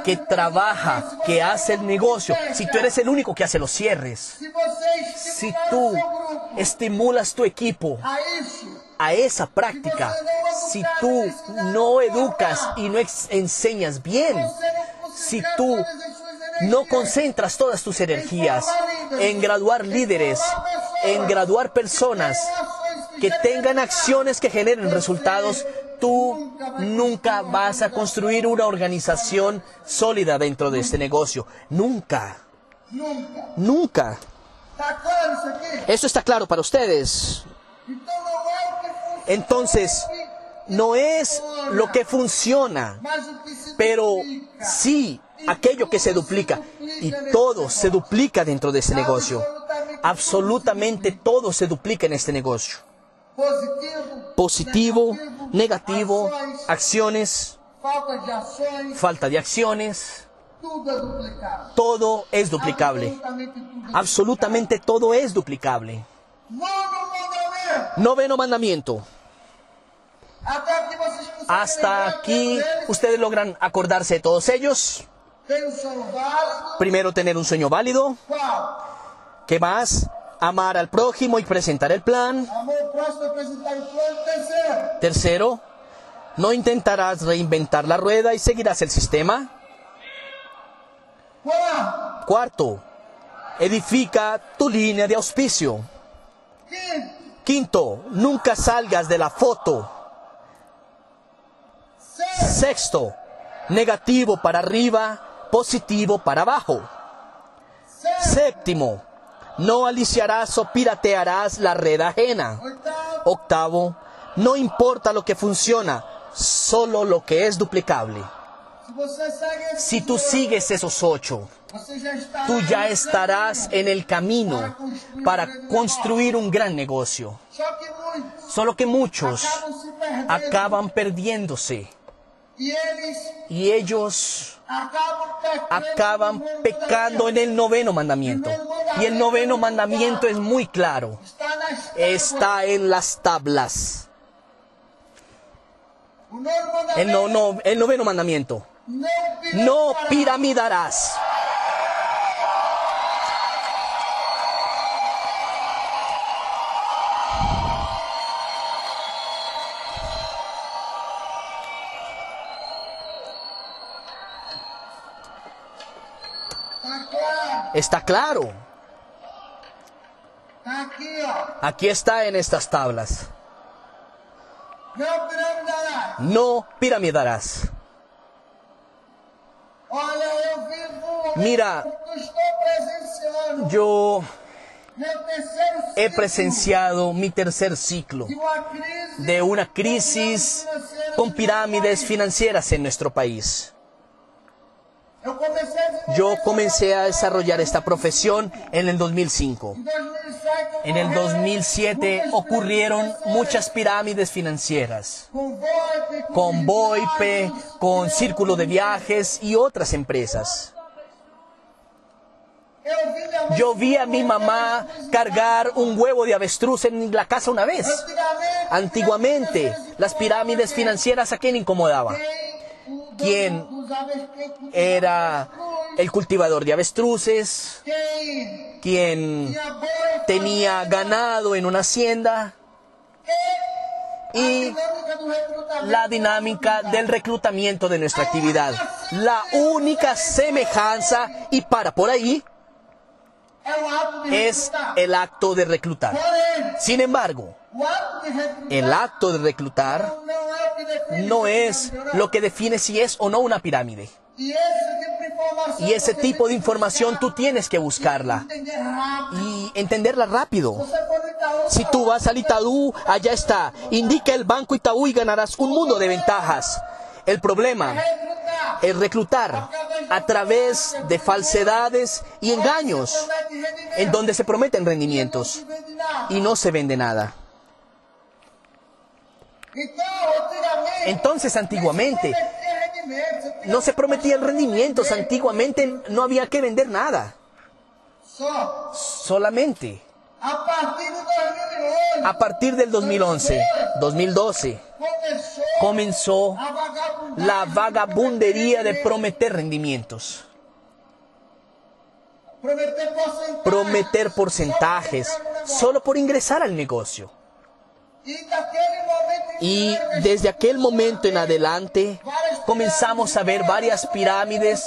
que trabaja, que hace el negocio. Si tú eres el único que hace los cierres. Si tú estimulas tu equipo a esa práctica, si tú no educas y no enseñas bien, si tú no concentras todas tus energías en graduar líderes, en graduar personas, que tengan acciones que generen resultados, tú nunca vas a construir una organización sólida dentro de este negocio. Nunca, Nunca. Eso está claro para ustedes. Entonces, no es lo que funciona, pero sí aquello que se duplica. Y todo se duplica dentro de ese negocio. Absolutamente todo se duplica en este negocio. Positivo, negativo, acciones, falta de acciones, todo es duplicable. Absolutamente todo es duplicable. Noveno mandamiento. Hasta aquí ustedes logran acordarse de todos ellos. Primero, tener un sueño válido. ¿Qué más? Amar al prójimo y presentar el plan. Tercero, no intentarás reinventar la rueda y seguirás el sistema. Cuarto, edifica tu línea de auspicio. Quinto. Nunca salgas de la foto. Sexto. Negativo para arriba, positivo para abajo. Séptimo, no aliciarás o piratearás la red ajena. Octavo, no importa lo que funciona, solo lo que es duplicable. Si tú sigues esos ocho, tú ya estarás en el camino para construir un gran negocio. Solo que muchos acaban perdiéndose y ellos acaban pecando en el noveno mandamiento. Y el noveno mandamiento es muy claro. Está en las tablas. El, no, no, el noveno mandamiento. No piramidarás. Está claro. Aquí está en estas tablas. No piramidarás. Mira. Yo he presenciado mi tercer ciclo de una crisis con pirámides financieras en nuestro país. Yo comencé a desarrollar esta profesión en el 2005. Em 2007, En el ocorreram 2007 muitas ocurrieron muchas pirámides financieras, con Boipe, con Círculo de Viajes y otras empresas. Yo vi a mi mamá cargar un huevo de avestruz en la casa una vez. Antiguamente, las pirámides financieras a quién incomodaba? Cultivava Era el cultivador de avestruces, quien tenía ganado en una hacienda y la dinámica del reclutamiento de nuestra actividad. La única semejanza, y para por ahí, es el acto de reclutar. Sin embargo, el acto de reclutar no es lo que define si es o no una pirámide. Y ese tipo de información tú tienes que buscarla y entenderla rápido. Si tú vas al Itaú, allá está. Indica el banco Itaú y ganarás un mundo de ventajas. El problema es reclutar a través de falsedades y engaños en donde se prometen rendimientos y no se vende nada. Entonces, antiguamente, no se prometían rendimientos, antiguamente no había que vender nada, solamente. A partir de 2011, A partir del 2011, 2012, começou comenzó la de vagabundería de prometer rendimientos, prometer porcentajes, solo por ingresar al negocio. Y desde aquel momento en adelante comenzamos a ver varias pirámides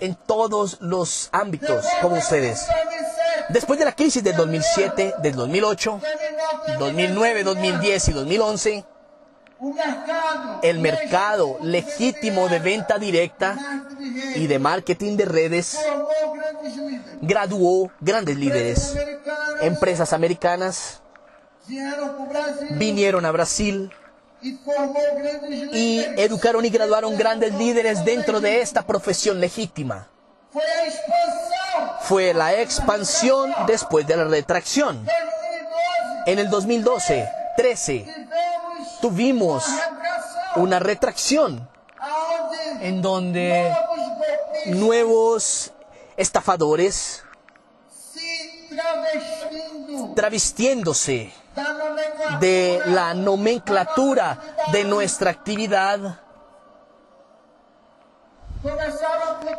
en todos los ámbitos, como ustedes. Depois do 2007, Después de la crisis del 2007, del 2008, terminando 2009, 2009, 2010 y 2011, o mercado, el mercado legítimo de venta directa y de marketing de redes graduó grandes líderes. Empresas americanas vinieron a Brasil y educaron y graduaron grandes líderes dentro de esta profesión legítima. Fue la expansión después de la retracción. 2012 En el 2012, 13, tivemos tuvimos una retracción en donde nuevos estafadores travestiéndose de la nomenclatura de nuestra actividad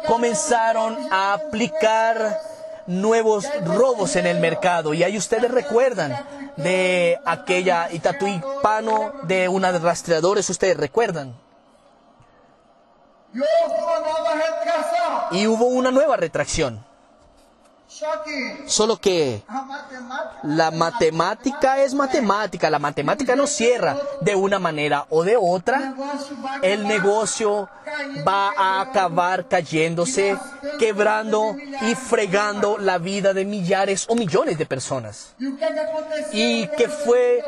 comenzaron a aplicar nuevos robos en el mercado. Y ahí ustedes recuerdan de aquella Itatuipano de una de rastreadores, ustedes recuerdan. Y hubo una nueva retracción. Solo que la matemática es matemática. La matemática no cierra de una manera o de otra. El negocio va a acabar cayéndose, quebrando y fregando la vida de millares o millones de personas. ¿Y qué fue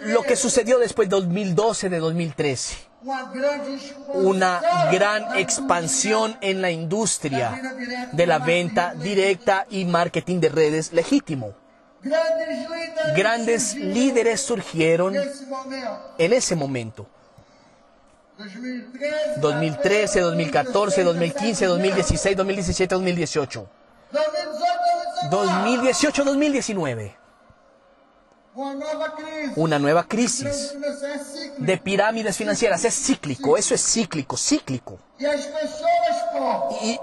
lo que sucedió después de 2012, de 2013? Una gran expansión en la industria de la venta directa y marketing de redes legítimo. Grandes líderes surgieron en ese momento. 2013, 2013, 2014, 2015, 2016, 2017, 2018. 2018, 2018, 2019. Una nueva crisis de pirámides financieras. Es cíclico, eso es cíclico, cíclico. Y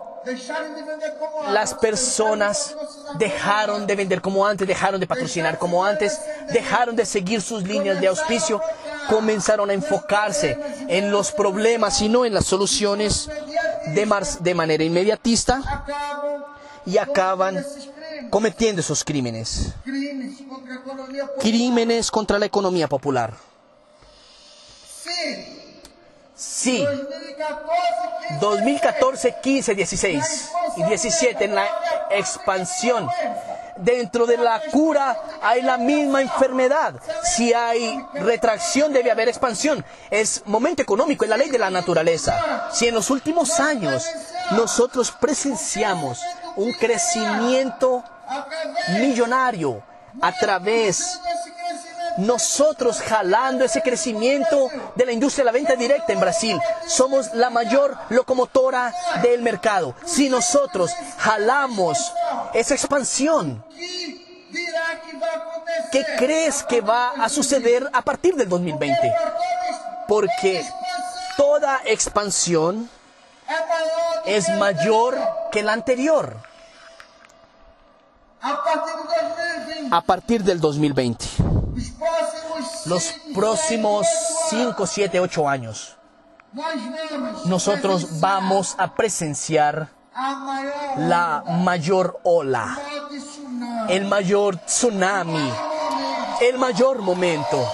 las personas dejaron de vender como antes, dejaron de patrocinar como antes, dejaron de seguir sus líneas de auspicio, comenzaron a enfocarse en los problemas y no en las soluciones de, de manera inmediatista y acaban. Cometiendo esos crímenes. Crímenes contra la economía popular. Sí, 2014, 15, 2014, 15, 16 y 17 en la expansión. Dentro de la cura hay la misma enfermedad. Si hay retracción debe haber expansión. Es momento económico, es la ley de la naturaleza. Si en los últimos años nosotros presenciamos un crecimiento millonario a través nosotros jalando ese crecimiento de la industria de la venta directa en Brasil. Somos la mayor locomotora del mercado. Si nosotros jalamos esa expansión? ¿qué crees que va a suceder a partir del 2020? Por toda Porque toda expansión es mayor que la anterior a partir de 2020. a partir del 2020. Os próximos Los próximos seis, oito 5, 7, 8 años, nosotros vamos a presenciar la mayor ola. el mayor tsunami, el mayor momento,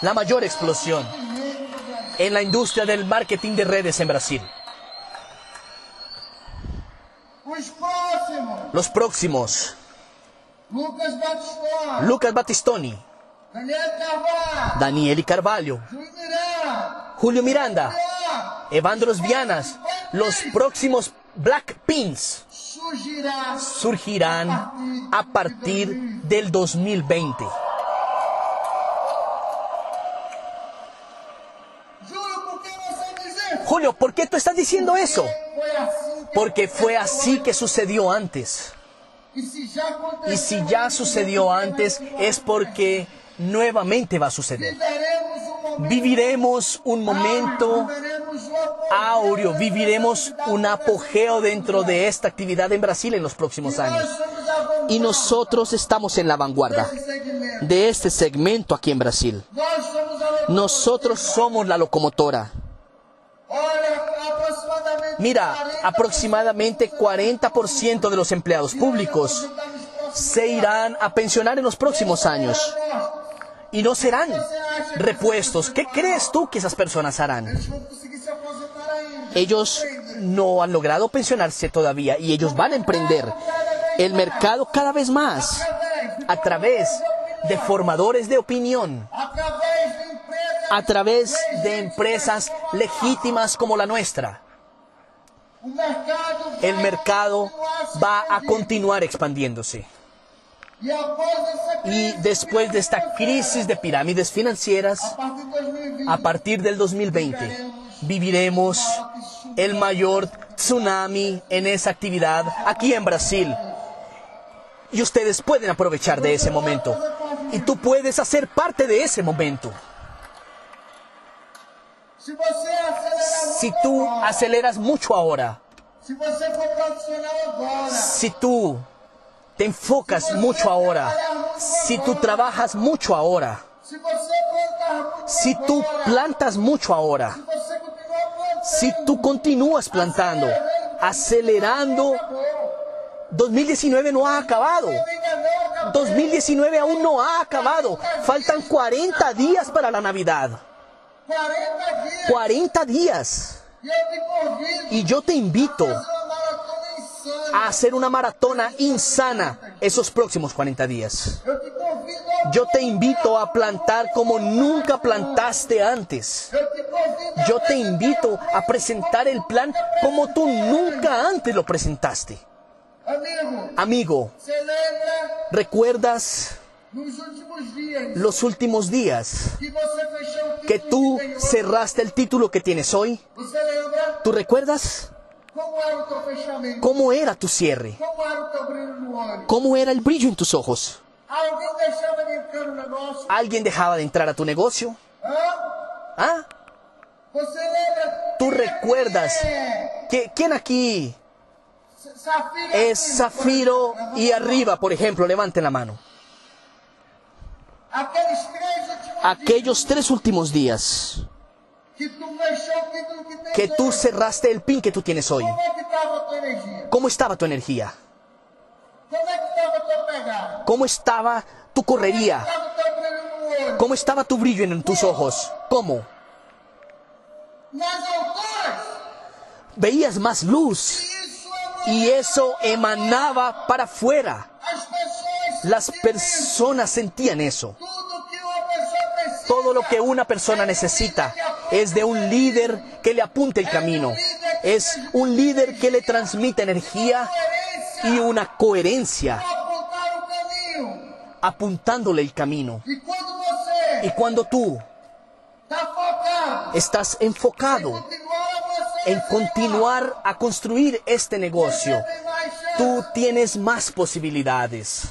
la mayor explosión en la industria del marketing de redes en Brasil. Los próximos, Lucas Batistone, Lucas Battistoni, Daniel Carvalho, Daniel Carvalho, Julio Miranda, Evandros Vianas, los próximos Black Pins. Surgirá surgirán a partir del 2020. Julio, ¿por qué tú estás diciendo eso? Porque fue así que sucedió antes. Y si ya sucedió antes, es porque nuevamente va a suceder. Viviremos un momento áureo, viviremos un apogeo dentro de esta actividad en Brasil en los próximos años. Y nosotros estamos en la segmento. de este segmento aquí en Brasil. Nosotros somos la locomotora. Mira, 40% aproximadamente 40% de los empleados públicos se irán a pensionar en los próximos años y no serán repuestos. ¿Qué crees tú que esas personas harán? Ellos no han logrado pensionarse todavía y ellos van a emprender el mercado cada vez más a través de formadores de opinión, a través de empresas legítimas como la nuestra. El mercado va a continuar expandiéndose. Y después de esta crisis de pirámides financieras, a partir de 2020, a partir del 2020, viviremos el mayor tsunami en esa actividad aquí en Brasil. Y ustedes pueden aprovechar de ese momento. Y tú puedes hacer parte de ese momento. Si tú aceleras mucho ahora, si tú te enfocas mucho ahora, si tú trabajas mucho ahora, si tú plantas mucho ahora, si tú continúas plantando, acelerando, 2019 no ha acabado. ainda não acabou. 2019 aún no ha acabado. Faltan 40 días para la Navidad. 40 dias. 40 días. Y yo te invito a hacer una maratona insana esos próximos 40 días. Yo te invito a plantar como nunca plantaste antes. Yo te invito a presentar el plan como tú nunca antes lo presentaste. Amigo, ¿recuerdas los últimos días que tú cerraste el título que tienes hoy? ¿Tú recuerdas cómo era tu cierre? ¿Cómo era el brillo en tus ojos? ¿Alguien dejaba de entrar a tu negocio? ¿Ah? ¿Tú recuerdas que quién aquí es Zafiro y arriba, por ejemplo? Levanten la mano. Aquellos tres últimos días que tú cerraste el pin que tú tienes hoy? ¿cómo estaba tu energía? ¿Cómo estaba tu correría? ¿Cómo estaba tu brillo en tus ojos? ¿Cómo? Veías más luz y eso emanaba para afuera. Las personas sentían eso. Todo lo que una persona necesita es de un líder que le apunte el camino. Es un líder que le transmite energía y una coherencia apuntándole el camino. Y cuando tú estás enfocado en continuar a construir este negocio, tú tienes más posibilidades.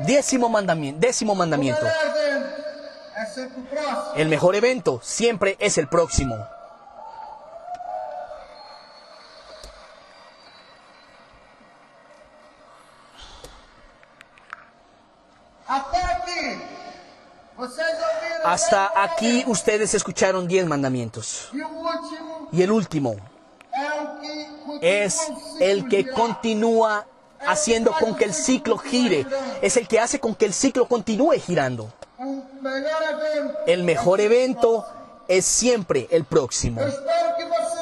Décimo mandamiento. Décimo mandamiento. El mejor evento siempre es el próximo. Hasta aquí ustedes escucharon diez mandamientos. Y el último es el que continúa haciendo con que el ciclo gire. Es el que hace con que el ciclo continúe girando. El mejor evento es siempre el próximo.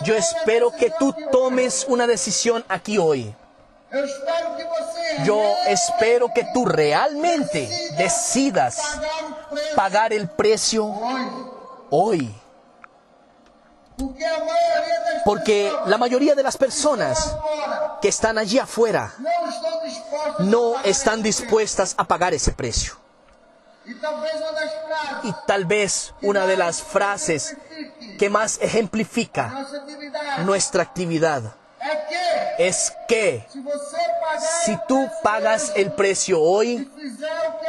Yo espero que tú tomes una decisión aquí hoy. Yo espero que tú realmente decidas pagar el precio hoy. Porque la mayoría de las personas que están allí afuera no están dispuestas a pagar ese precio. Y tal vez una de las frases que más ejemplifica nuestra actividad es que si tú pagas el precio hoy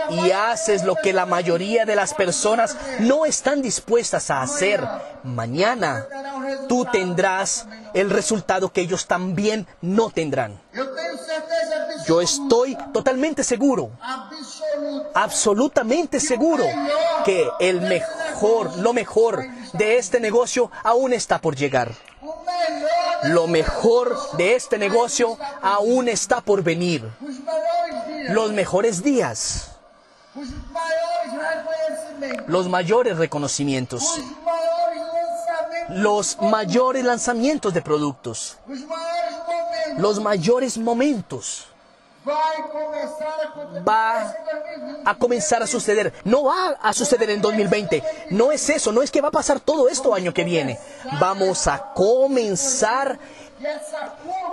y haces lo que la mayoría de las personas no están dispuestas a hacer, mañana tú tendrás el resultado que ellos también no tendrán. Yo estoy totalmente seguro, absoluta absolutamente seguro, que el mejor, lo mejor de este negocio aún está por llegar. Lo mejor de este negocio aún está por venir. Los mejores días, los mayores reconocimientos, los mayores lanzamientos de productos, los mayores momentos Va 2020. a comenzar a suceder. No va a suceder en 2020. No es eso, no es que va a pasar todo esto año que viene. Vamos a comenzar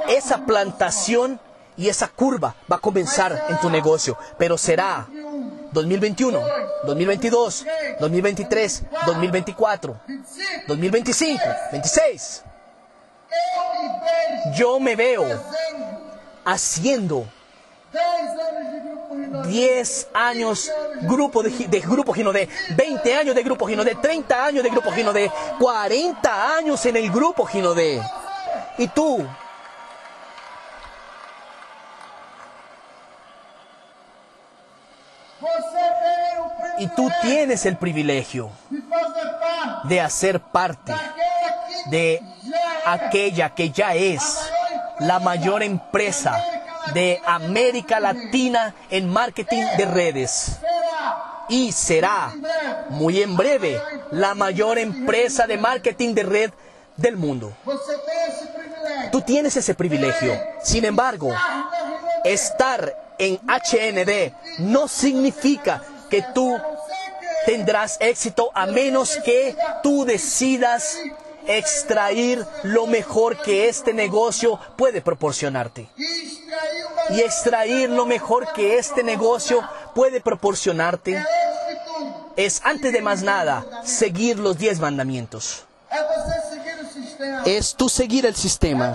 esa plantación y esa curva va a comenzar en tu negocio, pero será 2021, 2022, 2023, 2024, 25, 2025, 26. eu me vejo Yo me veo haciendo 10 anos de grupo Rinodê. 10 años grupo de, de Grupo Gino D, 20 años de Grupo Gino D, 30 años de Grupo Gino D, 40 años en el Grupo Gino D. Y tú, Você tem o y tú tienes el privilegio de hacer parte de aquella que ya es la mayor empresa de América Latina en marketing de redes. Y será muy en breve la mayor empresa de marketing de red del mundo. Tú tienes ese privilegio. Sin embargo, estar en HND no significa que tú tendrás éxito a menos que tú decidas extraer lo mejor que este negocio puede proporcionarte. Y extraer lo mejor que este negocio puede proporcionarte es, antes de más nada, seguir los diez mandamientos. Es tú seguir el sistema.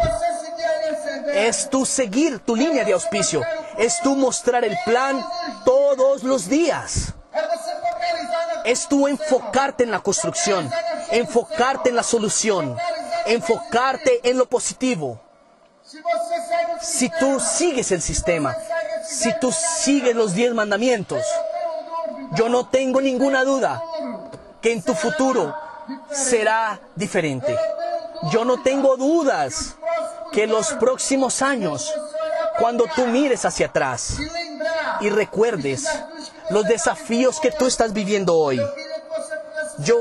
Es tú seguir tu línea de auspicio. Es tú mostrar el plan todos los días. Es tú enfocarte en la construcción, enfocarte en la solución, enfocarte en lo positivo. Si tú sigues el sistema, si tú sigues los diez mandamientos, yo no tengo ninguna duda que en tu futuro será diferente. Yo no tengo dudas que en los próximos años, cuando tú mires hacia atrás y recuerdes los desafíos que tú estás viviendo hoy, Yo-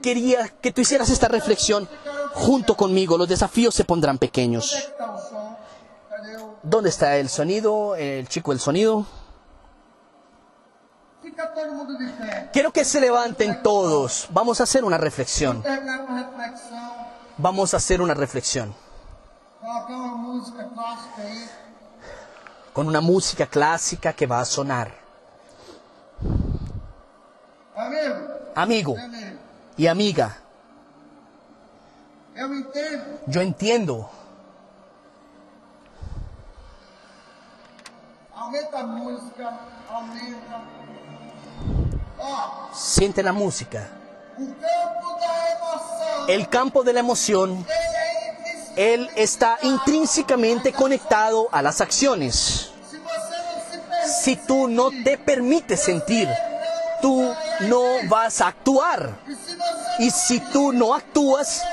quería que tú hicieras esta reflexión junto conmigo. Los desafíos se pondrán pequeños. ¿Dónde está el sonido? El chico del sonido. Quiero que se levanten todos. Vamos a hacer una reflexión. Vamos a hacer una reflexión. Colocar uma música clássica aí. Con una música clásica que va a sonar. Amigo, y amiga, yo entiendo. Siente la música. El campo de la emoción. Él está intrínsecamente conectado a las acciones. Si tú no te permites sentir, tú no vas a actuar. Y si tú no actúas,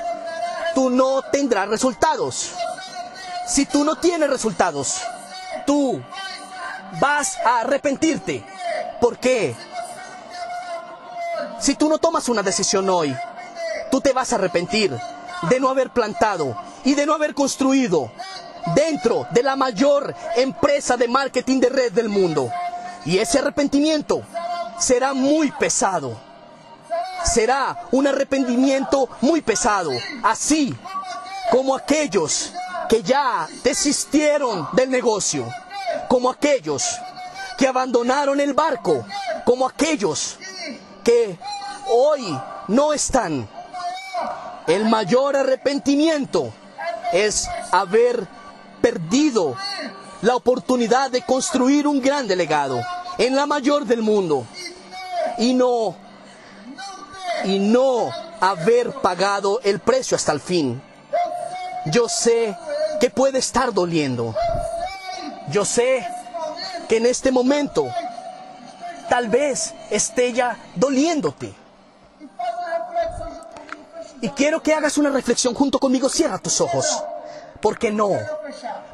tú no tendrás resultados. Si tú no tienes resultados, tú vas a arrepentirte. ¿Por qué? Si tú no tomas una decisión hoy, tú te vas a arrepentir de no haber plantado y de no haber construido dentro de la mayor empresa de marketing de red del mundo. Y ese arrepentimiento será muy pesado. Será un arrepentimiento muy pesado. Así como aquellos que ya desistieron del negocio, como aquellos que abandonaron el barco, como aquellos que hoy no están. El mayor arrepentimiento es haber perdido la oportunidad de construir un gran legado en la mayor del mundo y no y no haber pagado el precio hasta el fin. Yo sé que puede estar doliendo. Yo sé que en este momento tal vez esté ya doliéndote. Y quiero que hagas una reflexión junto conmigo. Cierra tus ojos. ¿Por qué no?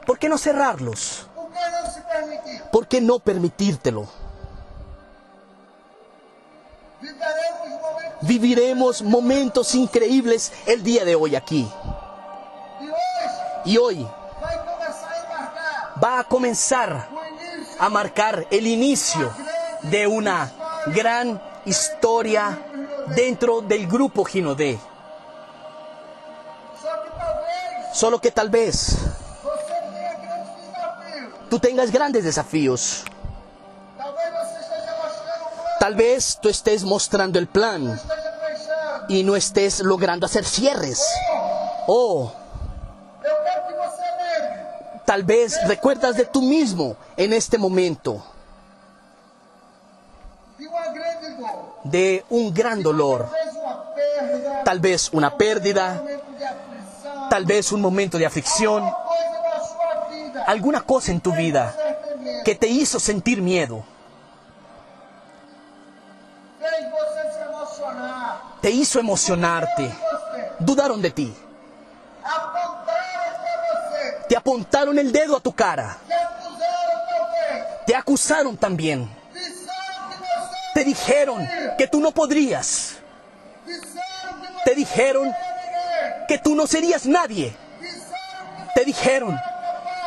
Por qué no cerrarlos? Por qué no permitírtelo? Viviremos momentos increíbles el día de hoy aquí. Y hoy va a comenzar a marcar el inicio de una gran historia dentro del grupo Ginodé. Solo que tal vez tú tengas grandes desafíos. Tal vez tú estés mostrando el plan y no estés logrando hacer cierres. O lembre tal vez recuerdas de tú mismo en este momento de un gran dolor. Tal vez una pérdida, tal vez un momento de aflicción, alguna cosa en tu vida que te hizo sentir miedo, te hizo emocionarte, dudaron de ti, te apuntaron el dedo a tu cara, te acusaron también, te dijeron que tú no podrías, te dijeron que tú no serías nadie, te dijeron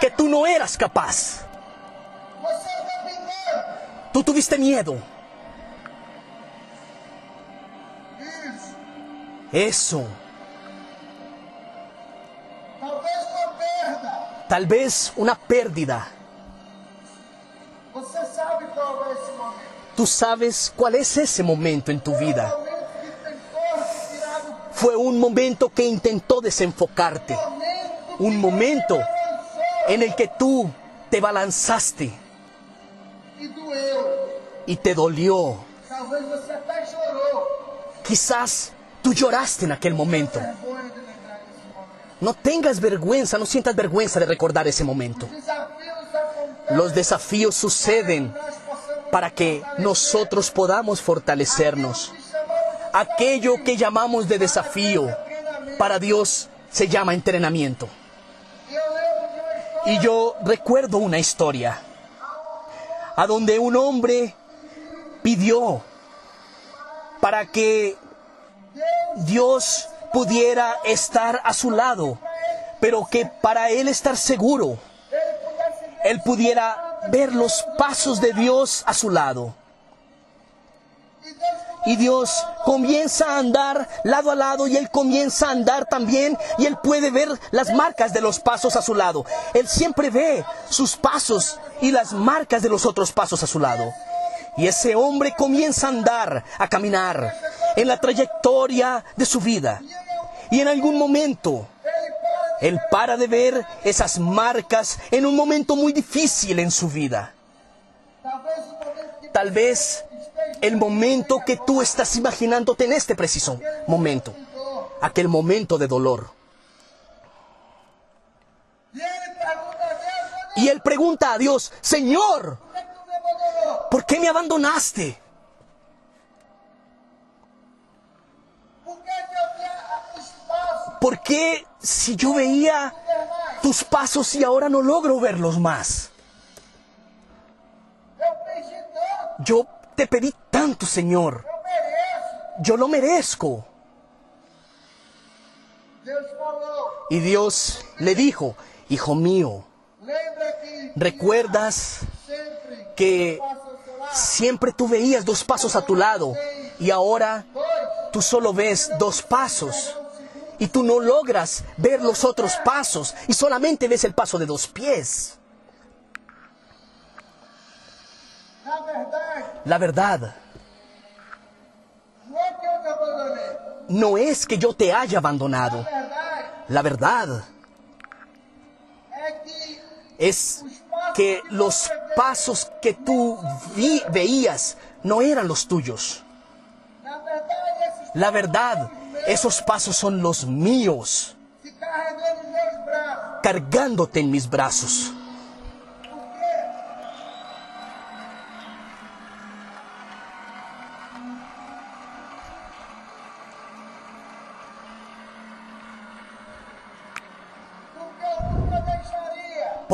que tú no eras capaz, tú tuviste miedo. Eso, tal vez una pérdida. Tú sabes cuál es ese momento en tu vida. Fue un momento que intentó desenfocarte, un momento en el que tú te balanzaste y te dolió. Quizás tú lloraste en aquel momento. No tengas vergüenza, no sientas vergüenza de recordar ese momento. Los desafíos suceden para que nosotros podamos fortalecernos. Aquello que llamamos de desafío para Dios se llama entrenamiento. Y yo recuerdo una historia a donde un hombre pidió para que Dios pudiera estar a su lado, pero que para él estar seguro, él pudiera ver los pasos de Dios a su lado. Y Dios comienza a andar lado a lado y Él comienza a andar también y Él puede ver las marcas de los pasos a su lado. Él siempre ve sus pasos y las marcas de los otros pasos a su lado. Y ese hombre comienza a andar, a caminar en la trayectoria de su vida. Y en algún momento Él para de ver esas marcas en un momento muy difícil en su vida. Tal vez el momento que tú estás imaginándote en este preciso momento. Aquel momento de dolor. E ele pergunta a Deus, "Meu Deus, Y él pregunta a Dios, Señor, por qué me abandonaste? Por que que eu tinha espaço ¿Por qué si yo veía tus pasos y ahora no logro verlos más? Yo te pedí tanto, Señor. Yo lo merezco. Y Dios le dijo, Hijo mío, ¿recuerdas que siempre tú veías dos pasos a tu lado y ahora tú solo ves dos pasos? y tú no logras ver los otros pasos y solamente ves el paso de dos pies. La verdad no es que yo te haya abandonado. La verdad es que los pasos que tú vi- veías no eran los tuyos. La verdad, esos pasos son los míos, cargándote en mis brazos.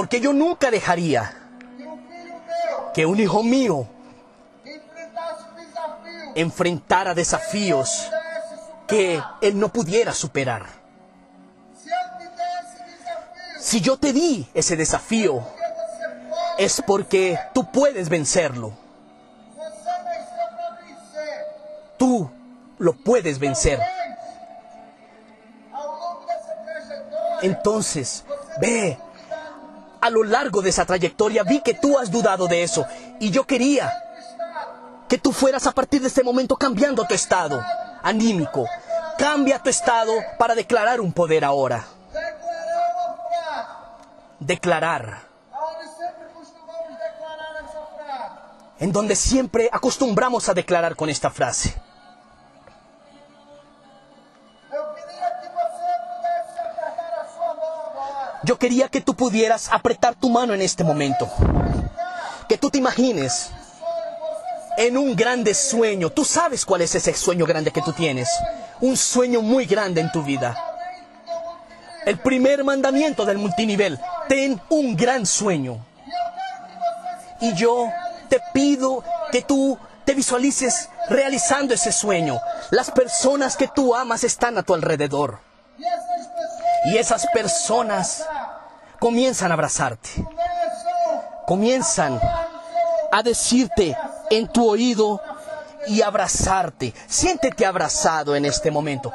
Porque yo nunca dejaría que un hijo mío enfrentara desafíos que él no pudiera superar. Si yo te di ese desafío, es porque tú puedes vencerlo. Tú lo puedes vencer. Entonces, ve, a lo largo de esa trayectoria vi que tú has dudado de eso. Y yo quería que tú fueras a partir de este momento cambiando tu estado anímico. Cambia tu estado para declarar un poder ahora. Declarar. En donde siempre acostumbramos a declarar con esta frase. Yo quería que tú pudieras apretar tu mano en este momento. Que tú te imagines en un grande sueño. Tú sabes cuál es esse sueño grande que tú tienes. Un sueño muy grande en tu vida. El primer mandamiento del multinivel. Ten un gran sueño. Y yo te pido que tú te visualices realizando ese sueño. Las personas que tú amas están a tu alrededor. Y esas personas comienzan a abrazarte. Comienzan a decirte en tu oído y abrazarte. Siéntete abrazado en este momento.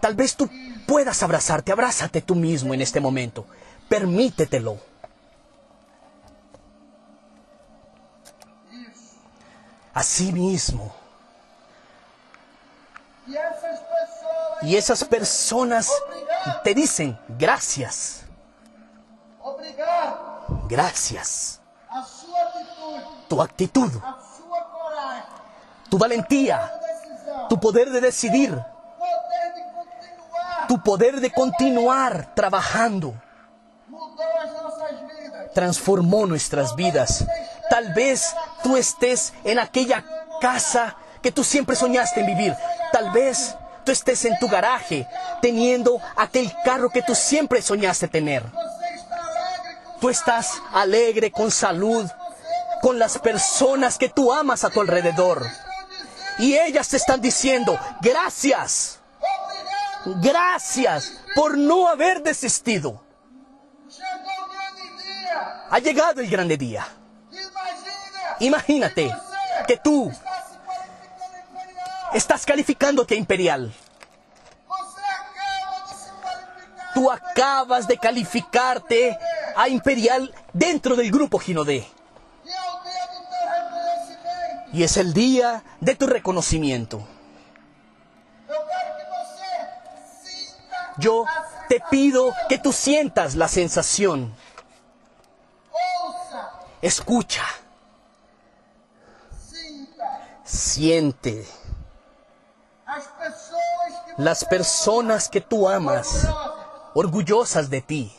Tal vez tú puedas abrazarte. Abrázate tú mismo en este momento. Permítetelo. Así mismo. Y esas personas te dicen gracias, gracias. Tu actitud, tu valentía, tu poder de decidir, tu poder de continuar. Trabajando, transformó nuestras vidas. Tal vez tú estés en aquella casa que tú siempre soñaste en vivir. Tal vez tú estés en tu garaje teniendo aquel carro que tú siempre soñaste tener. Tú estás alegre, con salud, con las personas que tú amas a tu alrededor. Y ellas te están diciendo, gracias, gracias por no haber desistido. Ha llegado el grande día. Imagínate que tú estás calificándote imperial. Tú acabas de calificarte a imperial dentro del grupo Ginodé. Y es el día de tu reconocimiento. Yo te pido que tú sientas la sensación. Escucha, siente. Las personas que tú amas, orgullosas de ti,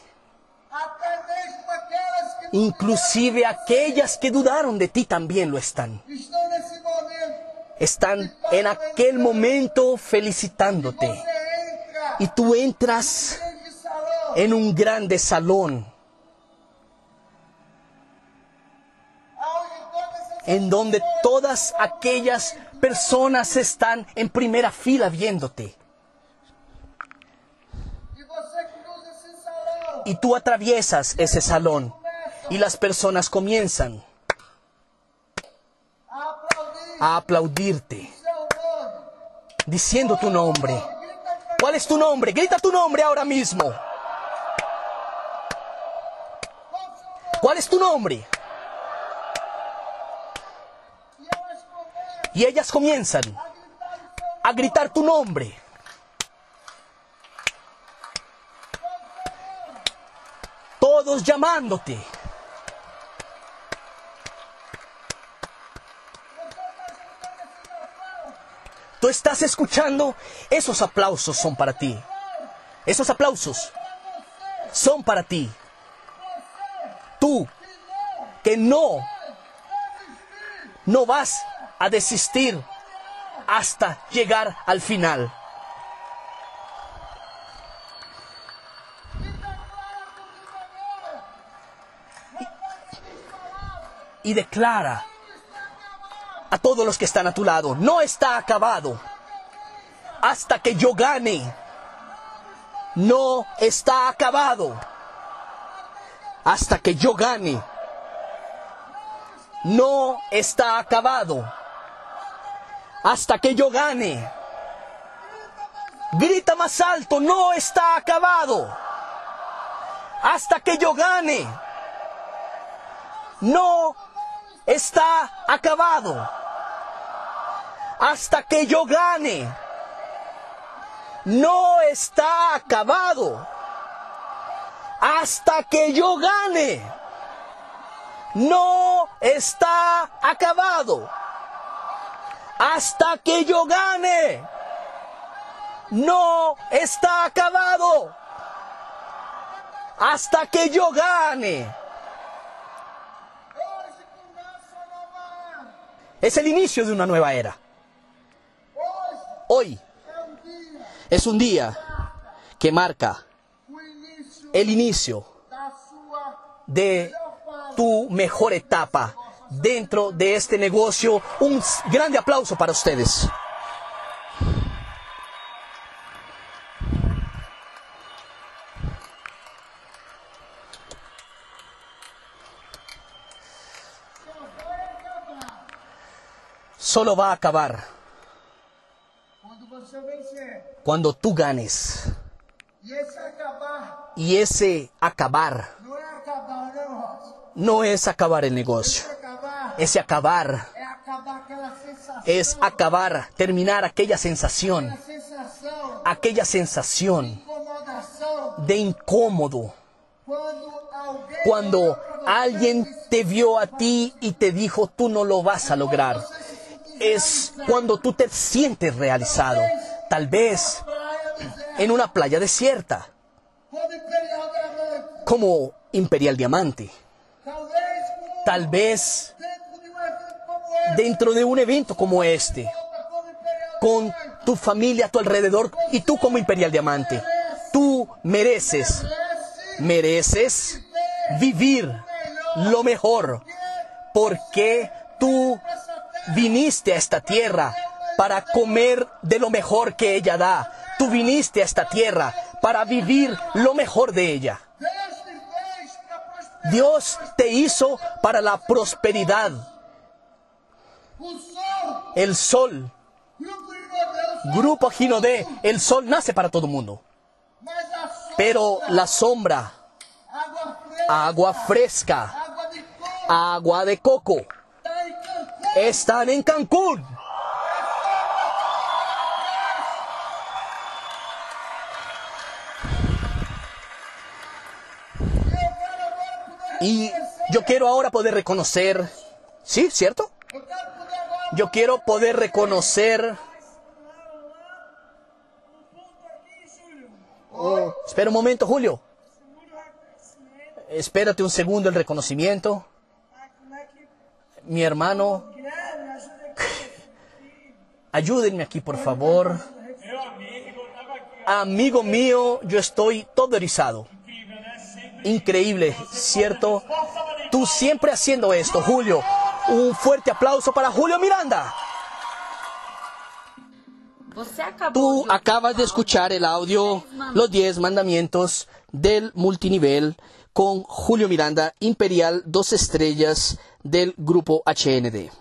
inclusive aquellas que dudaron de ti también lo están. Están en aquel momento felicitándote. Y tú entras en un grande salón en donde todas aquellas personas están en primera fila viéndote. E você cruza esse salão. Y tú atraviesas ese salón y las personas comienzan A aplaudir a aplaudirte, diciendo tu nombre. ¿Cuál es tu nombre? Grita tu nombre ahora mismo. ¿Cuál es tu nombre? Y ellas comienzan a gritar tu nombre. Llamándote. Tú estás escuchando, esos aplausos son para ti. Esos aplausos son para ti. Tú, que no, no vas a desistir hasta llegar al final. Y declara a todos los que están a tu lado, no está acabado hasta que yo gane. No está acabado hasta que yo gane. No está acabado hasta que yo gane. Grita más alto, no está acabado hasta que yo gane. No está acabado hasta que yo gane. No está acabado hasta que yo gane. No está acabado hasta que yo gane. No está acabado hasta que yo gane. Es el inicio de una nueva era. Hoy es un día que marca el inicio de tu mejor etapa dentro de este negocio. Un grande aplauso para ustedes. Solo va a acabar. Cuando tú ganes. Y ese acabar no es acabar el negocio. Ese acabar. Es acabar, terminar aquella sensación, aquella sensación. De incómodo. Cuando alguien te vio a ti y te dijo tú no lo vas a lograr. Es cuando tú te sientes realizado, tal vez en una playa desierta, como Imperial Diamante. tal vez dentro de un evento como este, con tu familia a tu alrededor y tú como Imperial Diamante. Tú mereces, Merece mereces vivir lo mejor porque tú viniste a esta tierra para comer de lo mejor que ella da. Tú viniste a esta tierra para vivir lo mejor de ella. Dios te hizo para la prosperidad. El sol, grupo Ginodé, el sol nace para todo el mundo. Pero la sombra, agua fresca, agua de coco. Están en Cancún. Y yo quiero ahora poder reconocer, ¿sí? ¿Cierto? Yo quiero poder reconocer... Espera un momento, Julio. Espérate un segundo el reconocimiento. Mi hermano, ayúdenme aquí, por favor. Amigo mío, yo estoy todo erizado. Increíble, ¿cierto? Tú siempre haciendo esto, Julio. Un fuerte aplauso para Julio Miranda. Tú acabas de escuchar el audio Los 10 mandamientos del multinivel con Julio Miranda, Imperial, dos estrellas del grupo HND.